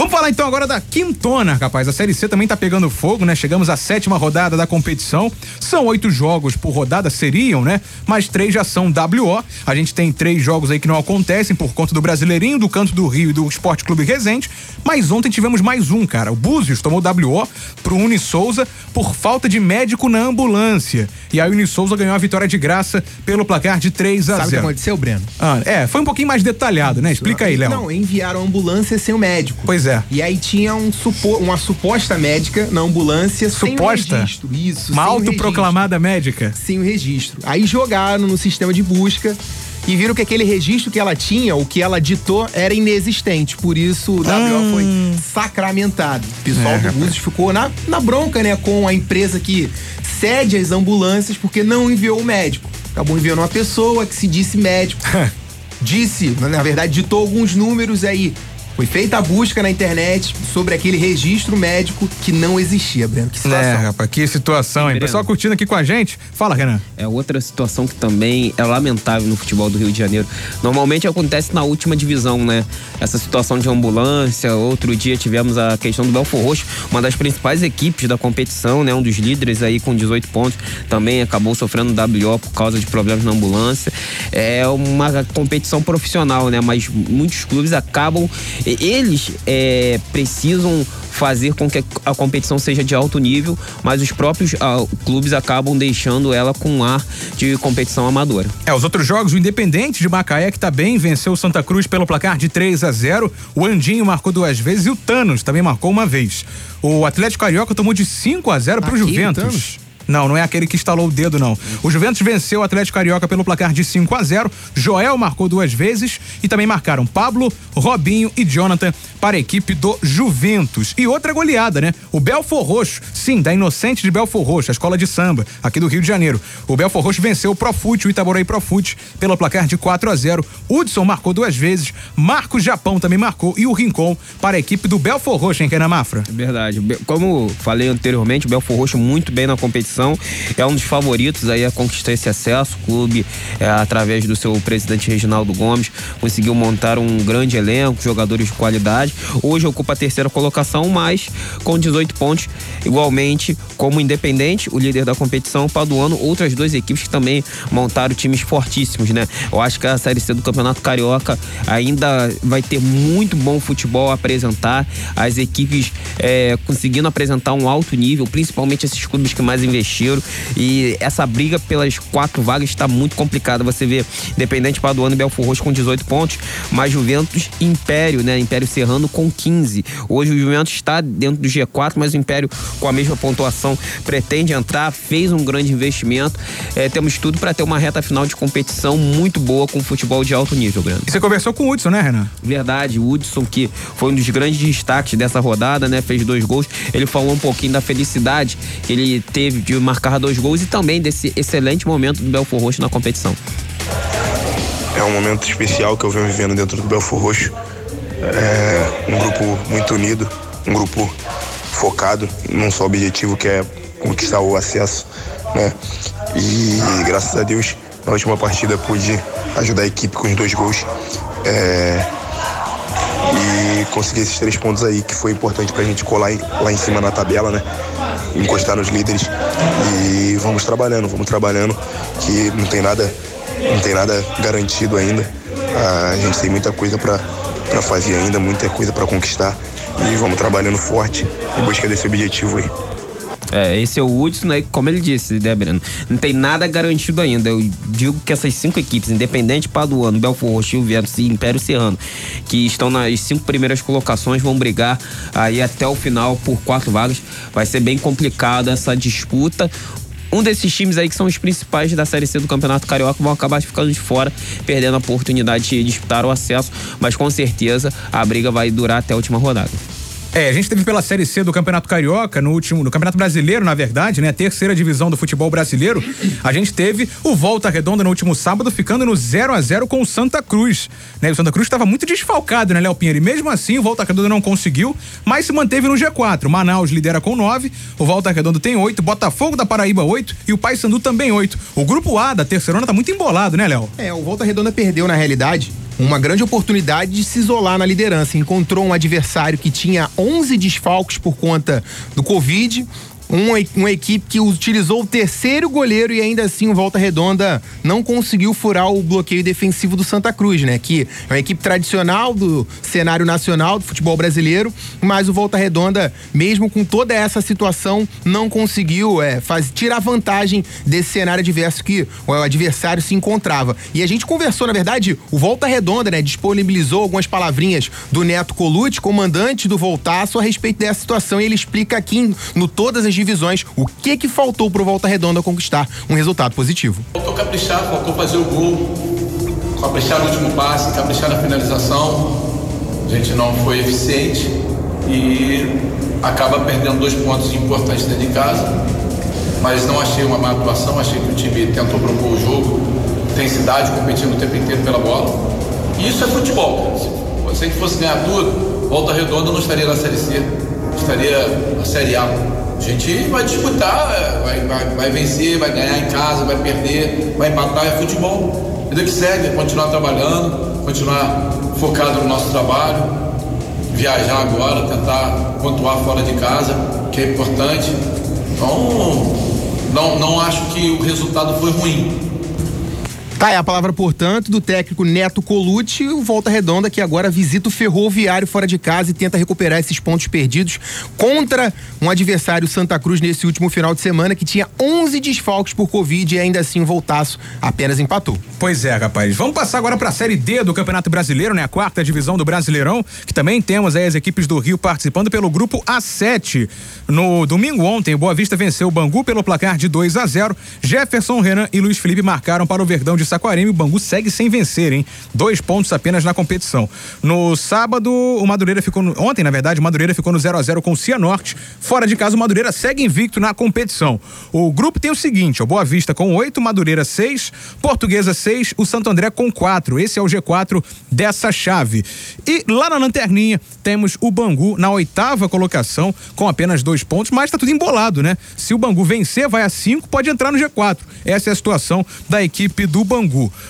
Vamos falar então agora da quintona, rapaz. A Série C também tá pegando fogo, né? Chegamos à sétima rodada da competição. São oito jogos por rodada, seriam, né? Mas três já são WO. A gente tem três jogos aí que não acontecem por conta do Brasileirinho, do Canto do Rio e do Esporte Clube Resende. Mas ontem tivemos mais um, cara. O Búzios tomou WO pro Uni Souza por falta de médico na ambulância. E aí o Uni Souza ganhou a vitória de graça pelo placar de 3 a Sabe o que 0 aconteceu, Breno? Ah, é, foi um pouquinho mais detalhado, né? Explica aí, Léo. Não, enviaram a ambulância sem o médico. Pois é. E aí tinha um supo- uma suposta médica na ambulância sem o Suposta? registro. Isso, Uma sem autoproclamada médica. Sem o registro. Aí jogaram no sistema de busca e viram que aquele registro que ela tinha, o que ela ditou, era inexistente. Por isso o WO foi sacramentado. O pessoal É, do. Búzios ficou na, na bronca, né, com a empresa que cede as ambulâncias porque não enviou o médico. Acabou enviando uma pessoa que se disse médico. disse, na verdade, ditou alguns números aí. Foi feita a busca na internet sobre aquele registro médico que não existia, Breno. Que situação. É, rapaz, que situação, hein? Breno. Pessoal curtindo aqui com a gente. Fala, Renan. É outra situação que também é lamentável no futebol do Rio de Janeiro. Normalmente acontece na última divisão, né? Essa situação de ambulância. Outro dia tivemos a questão do Belfor Roxo, uma das principais equipes da competição, né? Um dos líderes aí com 18 pontos, também acabou sofrendo WO por causa de problemas na ambulância. É uma competição profissional, né? Mas muitos clubes acabam. Eles é, precisam fazer com que a competição seja de alto nível, mas os próprios ah, clubes acabam deixando ela com um ar de competição amadora. É, os outros jogos, o Independente de Macaé, que tá bem, venceu o Santa Cruz pelo placar de 3 a 0 O Andinho marcou duas vezes e o Thanos também marcou uma vez. O Atlético Carioca tomou de 5 a 0 pro Aquele Juventus. Não, não é aquele que instalou o dedo, não. O Juventus venceu o Atlético Carioca pelo placar de 5 a 0 Joel marcou duas vezes e também marcaram Pablo, Robinho e Jonathan para a equipe do Juventus. E outra goleada, né? O Belfor Roxo, sim, da Inocente de Belfor Roxo, a escola de samba aqui do Rio de Janeiro. O Belfor Roxo venceu o Profute, o Itaboraí Profute, pelo placar de 4 a 0 Hudson marcou duas vezes, Marcos Japão também marcou e o Rincon para a equipe do Belfor Roxo, hein, Kenan Mafra? É verdade. Como falei anteriormente, o Belfor Roxo muito bem na competição. É um dos favoritos aí a conquistar esse acesso. O clube, é, através do seu presidente Reginaldo Gomes, conseguiu montar um grande elenco, jogadores de qualidade. Hoje ocupa a terceira colocação, mas com 18 pontos, igualmente como Independente, o líder da competição, Paduano, outras duas equipes que também montaram times fortíssimos, né? Eu acho que a Série C do Campeonato Carioca ainda vai ter muito bom futebol a apresentar. As equipes é, conseguindo apresentar um alto nível, principalmente esses clubes que mais investiram. E essa briga pelas quatro vagas está muito complicada. Você vê Independente Paduano e Belfor Roxo com 18 pontos, mas Juventus e Império, né? Império Serrano com 15. Hoje o Juventus está dentro do G4, mas o Império com a mesma pontuação pretende entrar, fez um grande investimento. É, temos tudo para ter uma reta final de competição muito boa com futebol de alto nível, Breno. E você conversou com o Hudson, né, Renan? Verdade, o Hudson, que foi um dos grandes destaques dessa rodada, né? Fez dois gols. Ele falou um pouquinho da felicidade que ele teve de marcar dois gols e também desse excelente momento do Belfor Roxo na competição. É um momento especial que eu venho vivendo dentro do Belfor Roxo. É um grupo muito unido, um grupo focado num só objetivo que é conquistar o acesso, né? E graças a Deus, na última partida pude ajudar a equipe com os dois gols. É, e conseguir esses três pontos aí, que foi importante pra gente colar lá em cima na tabela, né? Encostar nos líderes. E vamos trabalhando, vamos trabalhando, que não tem nada, não tem nada garantido ainda. A gente tem muita coisa pra fazer ainda, muita coisa pra conquistar. E vamos trabalhando forte em busca desse objetivo aí. É, esse é o Hudson, né? Como ele disse, né, Breno? Não tem nada garantido ainda. Eu digo que essas cinco equipes, Independente, Paduano, Belfor Roxo, Juventus e Império Serrano, que estão nas cinco primeiras colocações, vão brigar aí até o final por quatro vagas. Vai ser bem complicado essa disputa. Um desses times aí que são os principais da Série C do Campeonato Carioca vão acabar ficando de fora, perdendo a oportunidade de disputar o acesso, mas com certeza a briga vai durar até a última rodada. É, a gente teve pela Série C do Campeonato Carioca, no último, no Campeonato Brasileiro, na verdade, né? A terceira divisão do futebol brasileiro. A gente teve o Volta Redonda no último sábado, ficando no 0 a 0 com o Santa Cruz. Né? O Santa Cruz estava muito desfalcado, né, Léo Pinheiro? E mesmo assim, o Volta Redonda não conseguiu, mas se manteve no G4. Manaus lidera com 9, o Volta Redonda tem 8, Botafogo da Paraíba 8 e o Paysandu também 8. O grupo A da terceirona tá muito embolado, né, Léo? É, o Volta Redonda perdeu, na realidade, uma grande oportunidade de se isolar na liderança. Encontrou um adversário que tinha 11 desfalques por conta do Covid uma, uma equipe que utilizou o terceiro goleiro e ainda assim o Volta Redonda não conseguiu furar o bloqueio defensivo do Santa Cruz, né? Que é uma equipe tradicional do cenário nacional do futebol brasileiro, mas o Volta Redonda, mesmo com toda essa situação, não conseguiu é, faz, tirar vantagem desse cenário adverso que o adversário se encontrava. E a gente conversou, na verdade, o Volta Redonda, né? Disponibilizou algumas palavrinhas do Neto Colucci, comandante do Voltaço, a respeito dessa situação e ele explica aqui no todas as divisões o que que faltou pro Volta Redonda conquistar um resultado positivo. Faltou caprichar, faltou fazer o gol, caprichar no último passe, caprichar na finalização. A gente não foi eficiente e acaba perdendo dois pontos importantes dentro de casa. Mas não achei uma má atuação, achei que o time tentou propor o jogo, intensidade, competindo o tempo inteiro pela bola. E isso é futebol. Se a gente fosse ganhar tudo, Volta Redonda não estaria na Série C, estaria na Série A. A gente vai disputar, é, vai, vai, vai vencer, vai ganhar em casa, vai perder, vai empatar, é futebol. Vida que segue, continuar trabalhando, continuar focado no nosso trabalho, viajar agora, tentar pontuar fora de casa, que é importante. Então, não, não acho que o resultado foi ruim. Tá, é a palavra, portanto, do técnico Neto Colucci, o Volta Redonda, que agora visita o Ferroviário fora de casa e tenta recuperar esses pontos perdidos contra um adversário Santa Cruz nesse último final de semana, que tinha 11 desfalques por Covid e ainda assim o Voltaço apenas empatou. Pois é, rapaz. Vamos passar agora para a Série D do Campeonato Brasileiro, né? A quarta divisão do Brasileirão, que também temos aí as equipes do Rio participando pelo grupo A7. No domingo ontem, Boa Vista venceu o Bangu pelo placar de 2 a 0. Jefferson, Renan e Luiz Felipe marcaram para o Verdão de Saquarema o Bangu segue sem vencer, hein? Dois pontos apenas na competição. No sábado, o Madureira ficou. No, ontem, na verdade, o Madureira ficou no 0 a 0 com o Cianorte. Fora de casa, o Madureira segue invicto na competição. O grupo tem o seguinte: o Boa Vista com 8, Madureira 6, Portuguesa 6, o Santo André com 4. Esse é o G4 dessa chave. E lá na lanterninha temos o Bangu na oitava colocação com apenas dois pontos, mas tá tudo embolado, né? Se o Bangu vencer, vai a 5, pode entrar no G4. Essa é a situação da equipe do Bangu.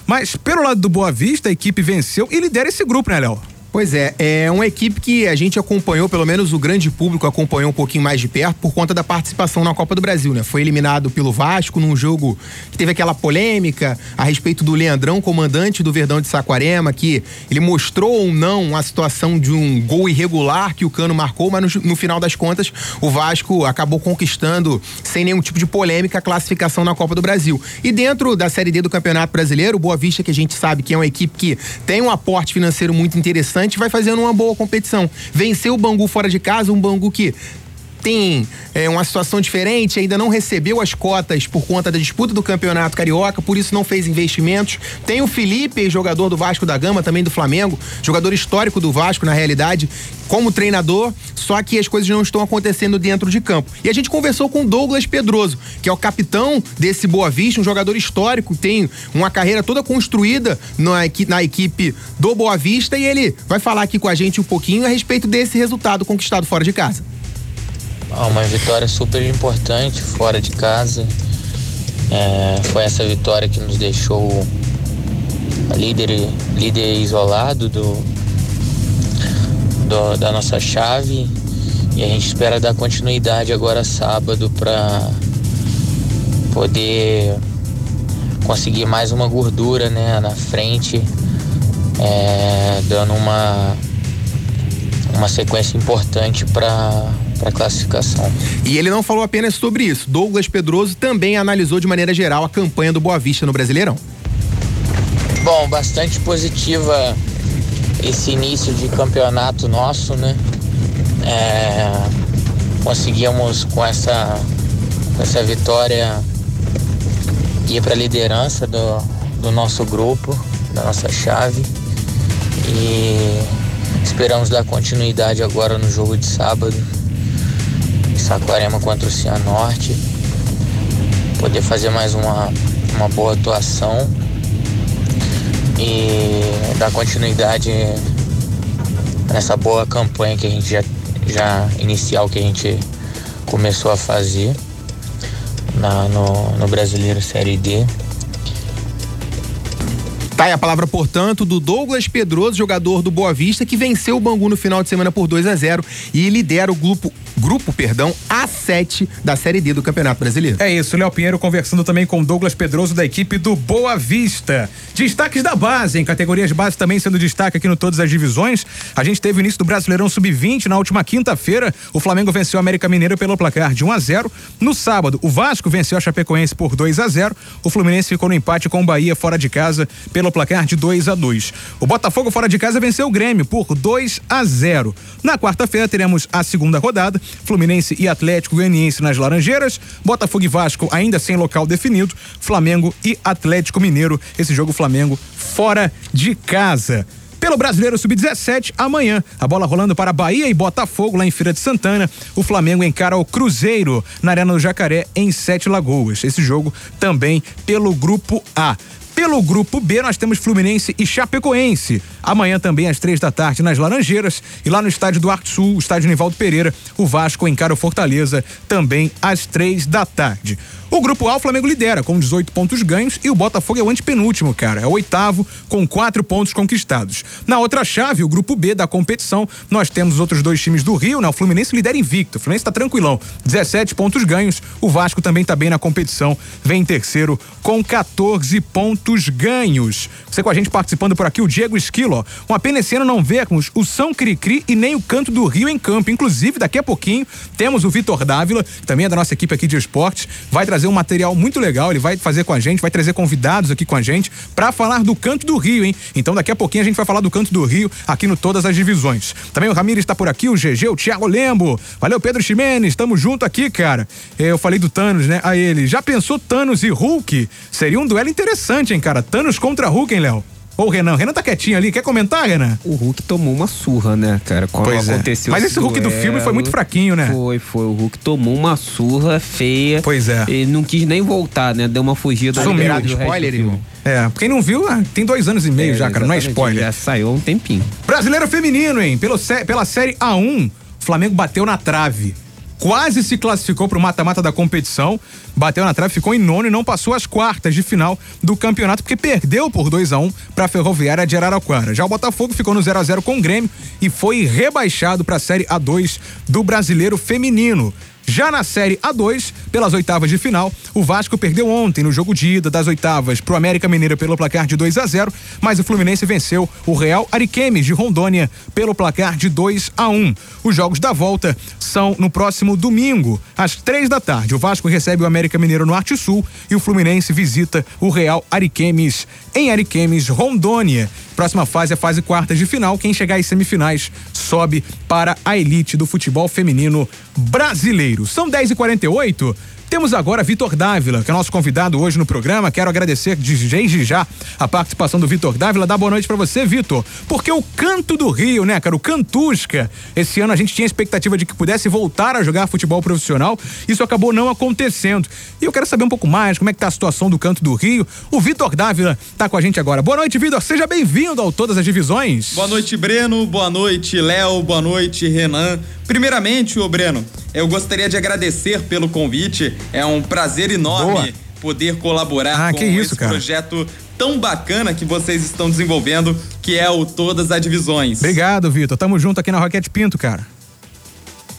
Mas pelo lado do Boa Vista, a equipe venceu e lidera esse grupo, né, Léo? Pois é, é uma equipe que a gente acompanhou, pelo menos o grande público acompanhou um pouquinho mais de perto por conta da participação na Copa do Brasil, né? Foi eliminado pelo Vasco num jogo que teve aquela polêmica a respeito do Leandrão, comandante do Verdão de Saquarema, que ele mostrou ou não a situação de um gol irregular que o Cano marcou, mas no, no final das contas o Vasco acabou conquistando sem nenhum tipo de polêmica a classificação na Copa do Brasil. E dentro da Série D do Campeonato Brasileiro, o Boa Vista, que a gente sabe que é uma equipe que tem um aporte financeiro muito interessante, vai fazendo uma boa competição. Venceu o Bangu fora de casa, um Bangu que tem é, uma situação diferente, ainda não recebeu as cotas por conta da disputa do Campeonato Carioca, por isso não fez investimentos. Tem o Felipe, jogador do Vasco da Gama, também do Flamengo, jogador histórico do Vasco, na realidade, como treinador, só que as coisas não estão acontecendo dentro de campo. E a gente conversou com Douglas Pedroso, que é o capitão desse Boa Vista, um jogador histórico, tem uma carreira toda construída na, na equipe do Boa Vista, e ele vai falar aqui com a gente um pouquinho a respeito desse resultado conquistado fora de casa. Ah, uma vitória super importante fora de casa. É, foi essa vitória que nos deixou líder, líder isolado do, do, da nossa chave. E a gente espera dar continuidade agora sábado para poder conseguir mais uma gordura né, na frente, é, dando uma, uma sequência importante para para classificação. E ele não falou apenas sobre isso. Douglas Pedroso também analisou de maneira geral a campanha do Boa Vista no Brasileirão. Bom, bastante positiva esse início de campeonato nosso, né? É, conseguimos com essa, com essa vitória ir para a liderança do, do nosso grupo, da nossa chave. E Esperamos dar continuidade agora no jogo de sábado. Em Saquarema contra o Cianorte. Poder fazer mais uma, uma boa atuação e dar continuidade nessa boa campanha que a gente já, já inicial que a gente começou a fazer na, no, no Brasileiro Série D. Tá aí a palavra, portanto, do Douglas Pedroso, jogador do Boa Vista, que venceu o Bangu no final de semana por 2 a 0 e lidera o grupo, grupo perdão, A7 da Série D do Campeonato Brasileiro. É isso, Léo Pinheiro conversando também com Douglas Pedroso da equipe do Boa Vista. Destaques da base, em categorias base também sendo destaque aqui no Todas as Divisões. A gente teve o início do Brasileirão Sub-20 na última quinta-feira. O Flamengo venceu o América Mineiro pelo placar de 1 a 0. No sábado, o Vasco venceu a Chapecoense por 2 a 0. O Fluminense ficou no empate com o Bahia fora de casa pelo placar de 2 a 2. O Botafogo fora de casa venceu o Grêmio por 2 a 0. Na quarta-feira teremos a segunda rodada, Fluminense e Atlético Goianiense nas Laranjeiras, Botafogo e Vasco ainda sem local definido, Flamengo e Atlético Mineiro, esse jogo Flamengo fora de casa. Pelo Brasileiro Sub-17, amanhã, a bola rolando para Bahia e Botafogo, lá em Feira de Santana. O Flamengo encara o Cruzeiro na Arena do Jacaré, em Sete Lagoas. Esse jogo também pelo Grupo A. Pelo grupo B, nós temos Fluminense e Chapecoense. Amanhã também às três da tarde nas Laranjeiras. E lá no estádio do Arte Sul, o estádio Nivaldo Pereira, o Vasco encara o Fortaleza também às três da tarde. O grupo A, o Flamengo lidera com 18 pontos ganhos e o Botafogo é o antepenúltimo, cara. É o oitavo com quatro pontos conquistados. Na outra chave, o grupo B da competição, nós temos os outros dois times do Rio, né? O Fluminense lidera invicto. O Fluminense tá tranquilão. 17 pontos ganhos. O Vasco também tá bem na competição. Vem em terceiro com 14 pontos ganhos. Você com a gente participando por aqui, o Diego Esquilo, pena esse ano não vermos o São Cricri e nem o Canto do Rio em campo. Inclusive, daqui a pouquinho, temos o Vitor Dávila, que também é da nossa equipe aqui de esportes. Vai trazer um material muito legal. Ele vai fazer com a gente, vai trazer convidados aqui com a gente para falar do Canto do Rio, hein? Então, daqui a pouquinho a gente vai falar do Canto do Rio aqui no Todas as Divisões. Também o Ramires está por aqui, o GG, o Thiago Lembo. Valeu, Pedro Ximenes. Tamo junto aqui, cara. Eu falei do Thanos, né? A ele. Já pensou Thanos e Hulk? Seria um duelo interessante, hein, cara? Thanos contra Hulk, hein, Léo? Ô, Renan, Renan tá quietinho ali. Quer comentar, Renan? O Hulk tomou uma surra, né, cara? Quando Pois é. aconteceu Mas esse Hulk do filme foi muito fraquinho, né? Foi, foi. O Hulk tomou uma surra feia. Pois é. Ele não quis nem voltar, né? Deu uma fugida. Sumiu. do do Spoiler, irmão. É, quem não viu, ah, tem dois anos e meio É, já, cara. Não é spoiler. Já saiu há um tempinho. Brasileiro feminino, hein? Pelo, pela série A1, o Flamengo bateu na trave. Quase se classificou para o mata-mata da competição, bateu na trave, ficou em nono e não passou as quartas de final do campeonato, porque perdeu por 2 a 1 para a Ferroviária de Araraquara. Já o Botafogo ficou no 0 a 0 com o Grêmio e foi rebaixado para a série A2 do Brasileiro Feminino. Já na Série A2, pelas oitavas de final, o Vasco perdeu ontem no jogo de ida das oitavas pro América Mineiro pelo placar de 2 a 0, mas o Fluminense venceu o Real Ariquemes de Rondônia pelo placar de 2 a 1. Os jogos da volta são no próximo domingo, às três da tarde. O Vasco recebe o América Mineiro no Arte Sul e o Fluminense visita o Real Ariquemes em Ariquemes, Rondônia. Próxima fase é a fase quartas de final. Quem chegar às semifinais sobe para a elite do futebol feminino brasileiro. São 10h48. Temos agora Vitor Dávila, que é nosso convidado hoje no programa. Quero agradecer desde já a participação do Vitor Dávila. Dá boa noite pra você, Vitor. Porque o Canto do Rio, né, cara? O Cantusca. Esse ano a gente tinha expectativa de que pudesse voltar a jogar futebol profissional. Isso acabou não acontecendo. E eu quero saber um pouco mais como é que tá a situação do Canto do Rio. O Vitor Dávila tá com a gente agora. Boa noite, Vitor. Seja bem-vindo ao Todas as Divisões. Boa noite, Breno. Boa noite, Léo. Boa noite, Renan. Primeiramente, ô Breno, eu gostaria de agradecer pelo convite. É um prazer enorme Boa. poder colaborar Ah, com isso, esse cara. projeto tão bacana que vocês estão desenvolvendo, que é o Todas as Divisões. Obrigado, Vitor. Tamo junto aqui na Roquete Pinto, cara.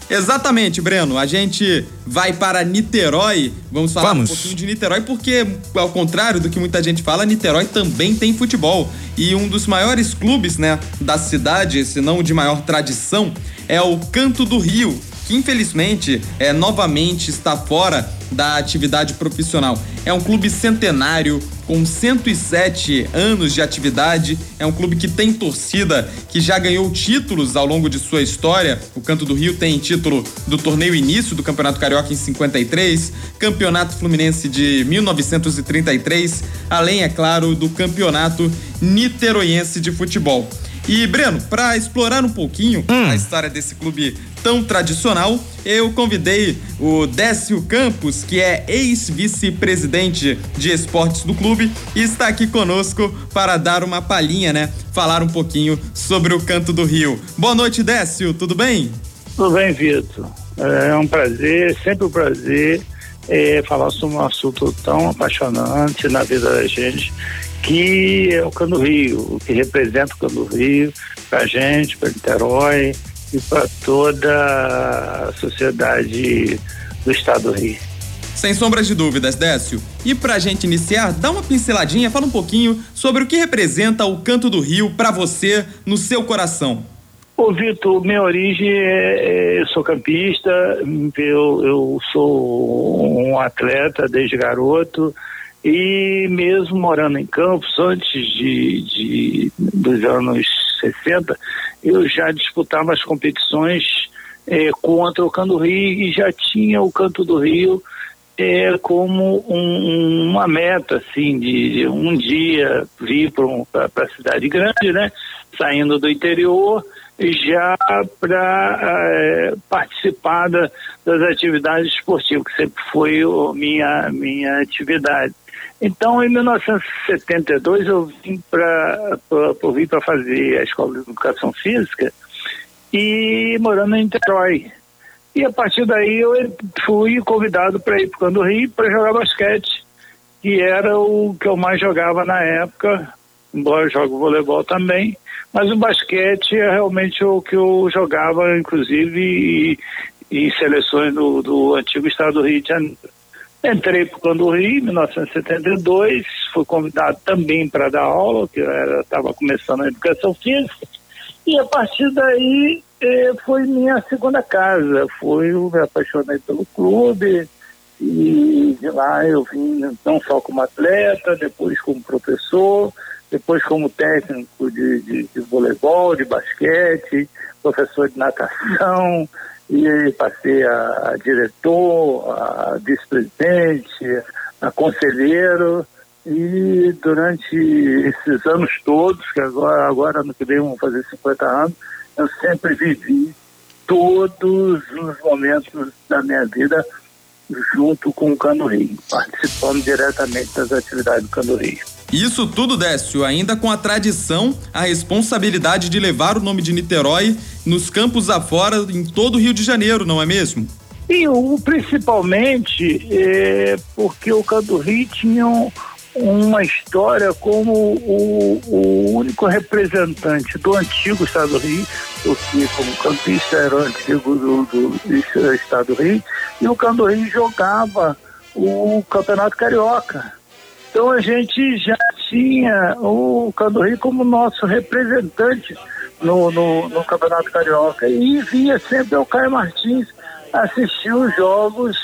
Exatamente, Breno. A gente vai para Niterói. Vamos falar Vamos. um pouquinho de Niterói, porque, ao contrário do que muita gente fala, Niterói também tem futebol. E um dos maiores clubes, né, da cidade, se não o de maior tradição, é o Canto do Rio, que infelizmente é novamente está fora da atividade profissional. É um clube centenário com 107 anos de atividade, é um clube que tem torcida, que já ganhou títulos ao longo de sua história. O Canto do Rio tem título do torneio início do Campeonato Carioca em 53, Campeonato Fluminense de 1933, além, é claro, do Campeonato Niteroiense de Futebol. E, Breno, para explorar um pouquinho Hum. a história desse clube tão tradicional, eu convidei o Décio Campos, que é ex-vice-presidente de esportes do clube, e está aqui conosco para dar uma palhinha, né? Falar um pouquinho sobre o Canto do Rio. Boa noite, Décio, tudo bem? Tudo bem, Vitor. É um prazer, sempre um prazer é, falar sobre um assunto tão apaixonante na vida da gente, que é o Cano Rio, o que representa o Cano Rio para a gente, para Niterói e para toda a sociedade do estado do Rio. Sem sombras de dúvidas, Décio. E pra gente iniciar, dá uma pinceladinha, fala um pouquinho sobre o que representa o Canto do Rio pra você no seu coração. Ô, Vitor, minha origem é, é- eu sou campista, eu, eu sou um atleta desde garoto e mesmo morando em Campos, antes de, de- dos anos 60, eu já disputava as competições eh, contra o Canto do Rio e já tinha o Canto do Rio é como um- uma meta, assim, de um dia vir para a cidade grande, né? Saindo do interior, já para participar da- das atividades esportivas, que sempre foi o- minha, minha atividade. Então, em 1972, eu vim para vim para fazer a escola de educação física e morando em Niterói. E a partir daí eu fui convidado para ir para o Rio para jogar basquete, que era o que eu mais jogava na época, embora eu jogue voleibol também, mas o basquete é realmente o que eu jogava, inclusive em seleções do, do antigo estado do Rio de Janeiro. Entrei para o Rio em 1972, fui convidado também para dar aula, que eu estava começando a educação física, e a partir daí eh, foi minha segunda casa. Foi, eu me apaixonei pelo clube e de lá eu vim não só como atleta, depois como professor, depois como técnico de, de, de voleibol, de basquete, professor de natação, e passei a, diretor, a vice-presidente, a conselheiro. E durante esses anos todos, que agora, agora no que vem vão fazer 50 anos, eu sempre vivi todos os momentos da minha vida junto com o Cano Rio, participando diretamente das atividades do Cano Rio. Isso tudo, Décio, ainda com a tradição, a responsabilidade de levar o nome de Niterói nos campos afora em todo o Rio de Janeiro, não é mesmo? E o, principalmente é, porque o Canto Rio tinha um- uma história como o, o único representante do antigo Estado do Rio, porque como campista era o antigo do, do Estado do Rio, e o Canto Rio jogava o Campeonato Carioca. Então a gente já tinha o Canto Rio como nosso representante no, no, no Campeonato Carioca. E via sempre o Caio Martins assistir os jogos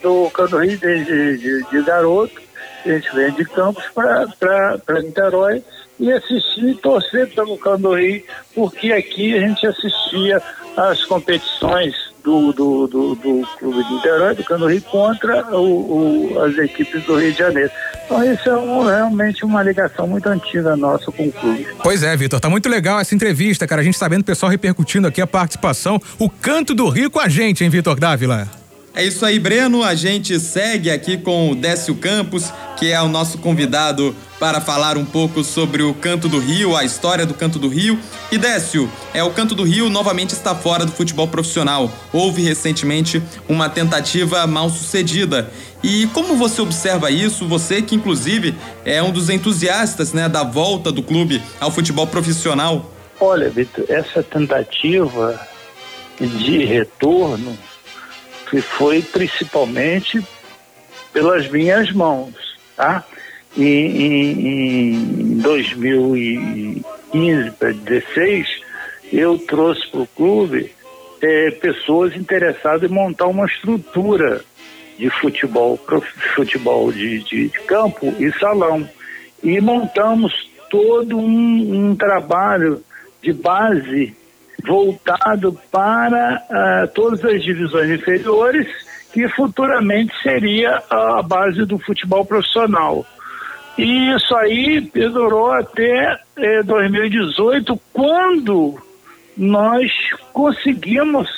do Canto Rio desde de, de garoto. A gente vem de Campos para Niterói e assistir e torcer pelo Canto Rio, porque aqui a gente assistia às competições do, do, do, do Clube de Niterói, do Cano Rio, contra o, o- as equipes do Rio de Janeiro. Então, isso é um- realmente uma ligação muito antiga nossa com o clube. Pois é, Vitor, tá muito legal essa entrevista, cara. A gente sabendo o pessoal repercutindo aqui a participação. O canto do Rio com a gente, hein, Vitor Dávila? É isso aí, Breno. A gente segue aqui com o Décio Campos, que é o nosso convidado para falar um pouco sobre o Canto do Rio, a história do Canto do Rio. E Décio, é o Canto do Rio novamente está fora do futebol profissional. Houve recentemente uma tentativa mal sucedida. E como você observa isso? Você que inclusive é um dos entusiastas, né, da volta do clube ao futebol profissional. Olha, Vitor, essa tentativa de retorno que foi principalmente pelas minhas mãos, tá? Em, em, em 2015 para 2016, eu trouxe para o clube eh, pessoas interessadas em montar uma estrutura de futebol, futebol de, de- de campo e salão. E montamos todo um, um trabalho de base voltado para ah, todas as divisões inferiores, que futuramente seria a base do futebol profissional. E isso aí perdurou até eh, 2018, quando nós conseguimos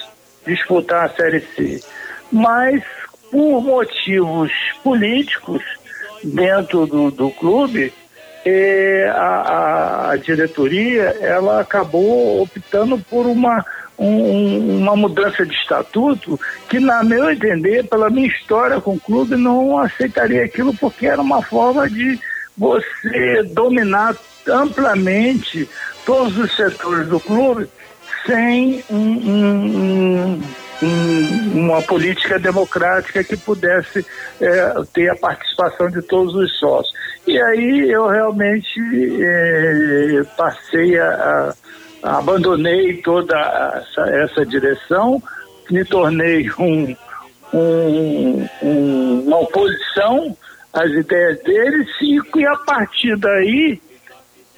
disputar a Série C. Mas por motivos políticos dentro do, do clube, eh, a, a diretoria ela acabou optando por uma um- uma mudança de estatuto que, na meu entender, pela minha história com o clube, não aceitaria aquilo porque era uma forma de você dominar amplamente todos os setores do clube sem um- um- um- um- uma política democrática que pudesse eh, ter a participação de todos os sócios. E aí eu realmente eh, passei a- a abandonei toda essa, essa direção, me tornei um, um- um- uma oposição às ideias deles e, e a partir daí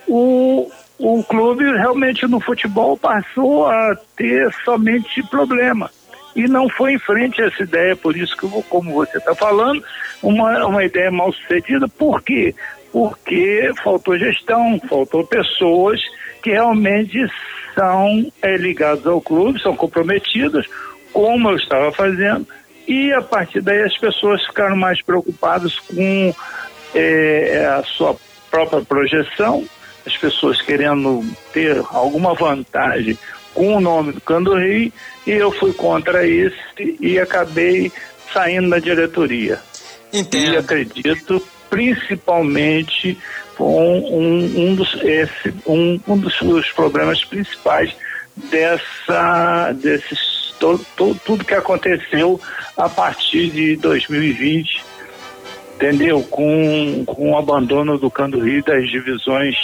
o, o clube realmente no futebol passou a ter somente problema. E não foi em frente a essa ideia, por isso que, como você está falando, uma, uma ideia mal sucedida. Por quê? Porque faltou gestão, faltou pessoas que realmente são eh, ligadas ao clube, são comprometidas, como eu estava fazendo, e a partir daí as pessoas ficaram mais preocupadas com eh, a sua própria projeção, as pessoas querendo ter alguma vantagem com o nome do Candorri, e eu fui contra isso e acabei saindo da diretoria. E acredito, principalmente, com um, um, dos, esse, um, um dos, dos problemas principais dessa, desses, to, to- tudo que aconteceu a partir de 2020, entendeu? Com, com o abandono do Candorri das divisões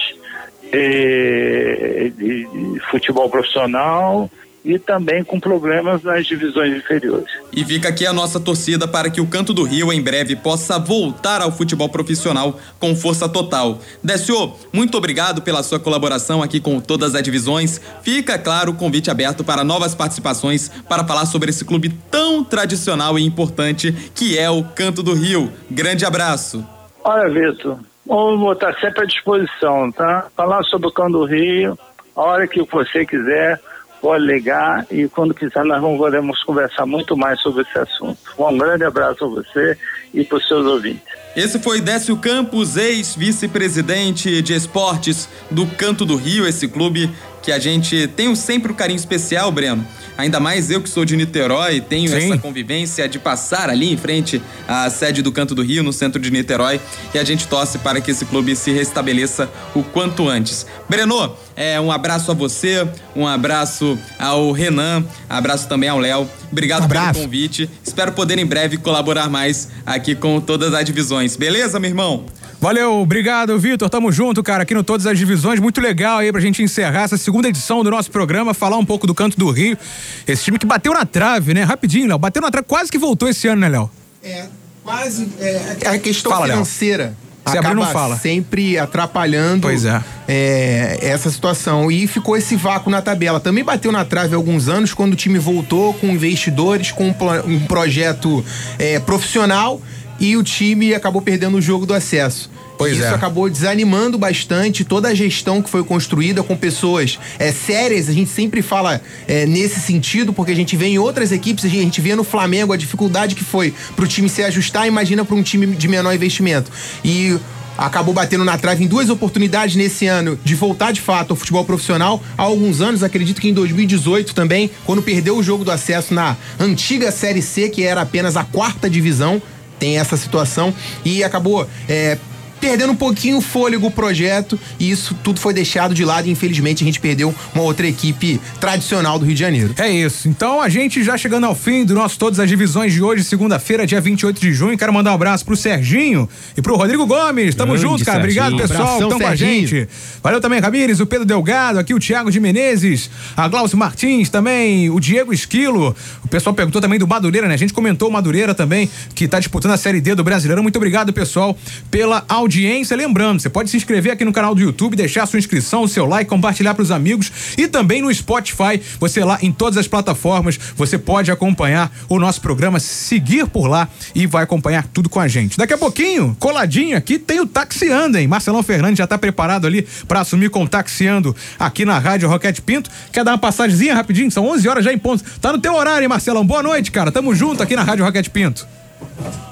eh, de, de futebol profissional e também com problemas nas divisões inferiores. E fica aqui a nossa torcida para que o Canto do Rio em breve possa voltar ao futebol profissional com força total. Décio, muito obrigado pela sua colaboração aqui com todas as divisões. Fica, claro, o convite aberto para novas participações para falar sobre esse clube tão tradicional e importante que é o Canto do Rio. Grande abraço. Olha, Vitor, vou estar sempre à disposição, tá? Falar sobre o Cão do Rio, a hora que você quiser, pode ligar e quando quiser nós vamos conversar muito mais sobre esse assunto. Um grande abraço a você e para os seus ouvintes. Esse foi Décio Campos, ex-vice-presidente de esportes do Canto do Rio, esse clube que a gente tem sempre um carinho especial, Breno. Ainda mais eu que sou de Niterói, tenho Sim. essa convivência de passar ali em frente à sede do Canto do Rio, no centro de Niterói, e a gente torce para que esse clube se restabeleça o quanto antes. Breno, é, um abraço a você, um abraço ao Renan, abraço também ao Léo. Obrigado pelo convite. Espero poder em breve colaborar mais aqui com todas as divisões. Beleza, meu irmão? Valeu, obrigado, Vitor. Tamo junto, cara, aqui no Todas as Divisões. Muito legal aí pra gente encerrar essa segunda edição do nosso programa, falar um pouco do Canto do Rio. Esse time que bateu na trave, né? Rapidinho, Léo. Bateu na trave, quase que voltou esse ano, né, Léo? É, quase. É, a questão Fala, Léo. financeira. Se abrir, acaba não fala. sempre atrapalhando Pois é. é, essa situação. E ficou esse vácuo na tabela. Também bateu na trave há alguns anos, quando o time voltou com investidores, com um, um projeto é, profissional e o time acabou perdendo o jogo do acesso. Pois Isso é. acabou desanimando bastante toda a gestão que foi construída com pessoas é, sérias. A gente sempre fala é, nesse sentido, porque a gente vê em outras equipes, a gente vê no Flamengo a dificuldade que foi pro time se ajustar, imagina para um time de menor investimento. E acabou batendo na trave em duas oportunidades nesse ano de voltar de fato ao futebol profissional. Há alguns anos, acredito que em 2018 também, quando perdeu o jogo do acesso na antiga Série C, que era apenas a quarta divisão, tem essa situação, e acabou. é, Perdendo um pouquinho o fôlego o projeto e isso tudo foi deixado de lado e infelizmente a gente perdeu uma outra equipe tradicional do Rio de Janeiro. É isso. Então a gente já chegando ao fim do nosso Todas as Divisões de hoje, segunda-feira, dia 28 de junho. Quero mandar um abraço pro Serginho e pro Rodrigo Gomes. Tamo Grande junto, cara. Obrigado, Serginho. pessoal, que Abração, estão com a gente. Valeu também, Ramires, o Pedro Delgado, aqui o Thiago de Menezes, a Glaucio Martins também, o Diego Esquilo. O pessoal perguntou também do Madureira, né? A gente comentou o Madureira também, que tá disputando a Série D do Brasileiro. Muito obrigado, pessoal, pela audiência. Audiência. Lembrando, você pode se inscrever aqui no canal do YouTube, deixar sua inscrição, o seu like, compartilhar pros amigos e também no Spotify. Você lá em todas as plataformas, você pode acompanhar o nosso programa, seguir por lá e vai acompanhar tudo com a gente. Daqui a pouquinho, coladinho aqui, tem o Taxiando, hein? Marcelão Fernandes já tá preparado ali para assumir com o Taxiando aqui na Rádio Roquete Pinto. Quer dar uma passagemzinha rapidinho? São 11 horas já em ponto. Tá no teu horário, hein, Marcelão? Boa noite, cara. Tamo junto aqui na Rádio Roquete Pinto.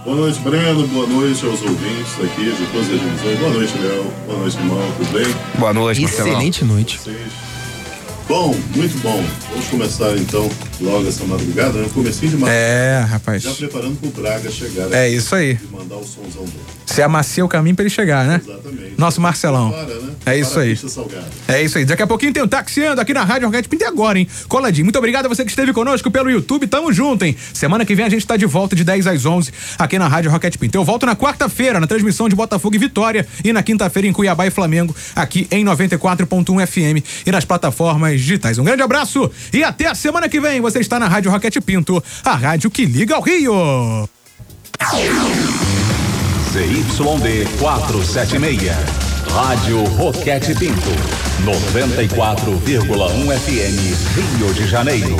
Boa noite, Breno. Boa noite aos ouvintes aqui de todas as divisões. Boa noite, Léo. Boa noite, irmão. Tudo bem? Boa noite, Excelente noite. Bom, muito bom. Vamos começar então logo essa madrugada, né? Comecinho de madrugada. É, rapaz. Já preparando pro Braga chegar É aqui isso aí. Mandar o somzão dele. Você amacia o caminho para ele chegar, né? Exatamente. Nosso Marcelão. Para, né? É isso aí. É isso aí. Daqui a pouquinho tem o Taxiando aqui na Rádio Roquete Pinto agora, hein? Coladinho. Muito obrigado a você que esteve conosco pelo YouTube. Tamo junto, hein? Semana que vem a gente tá de volta de 10 às 11 aqui na Rádio Roquete Pinto. Eu volto na quarta-feira na transmissão de Botafogo e Vitória e na quinta-feira em Cuiabá e Flamengo aqui em 94.1 FM e nas plataformas digitais. Um grande abraço e até a semana que vem. Você está na Rádio Roquete Pinto, a rádio que liga ao Rio. ZYD 476. Rádio Roquete Pinto. 94,1 FM, Rio de Janeiro.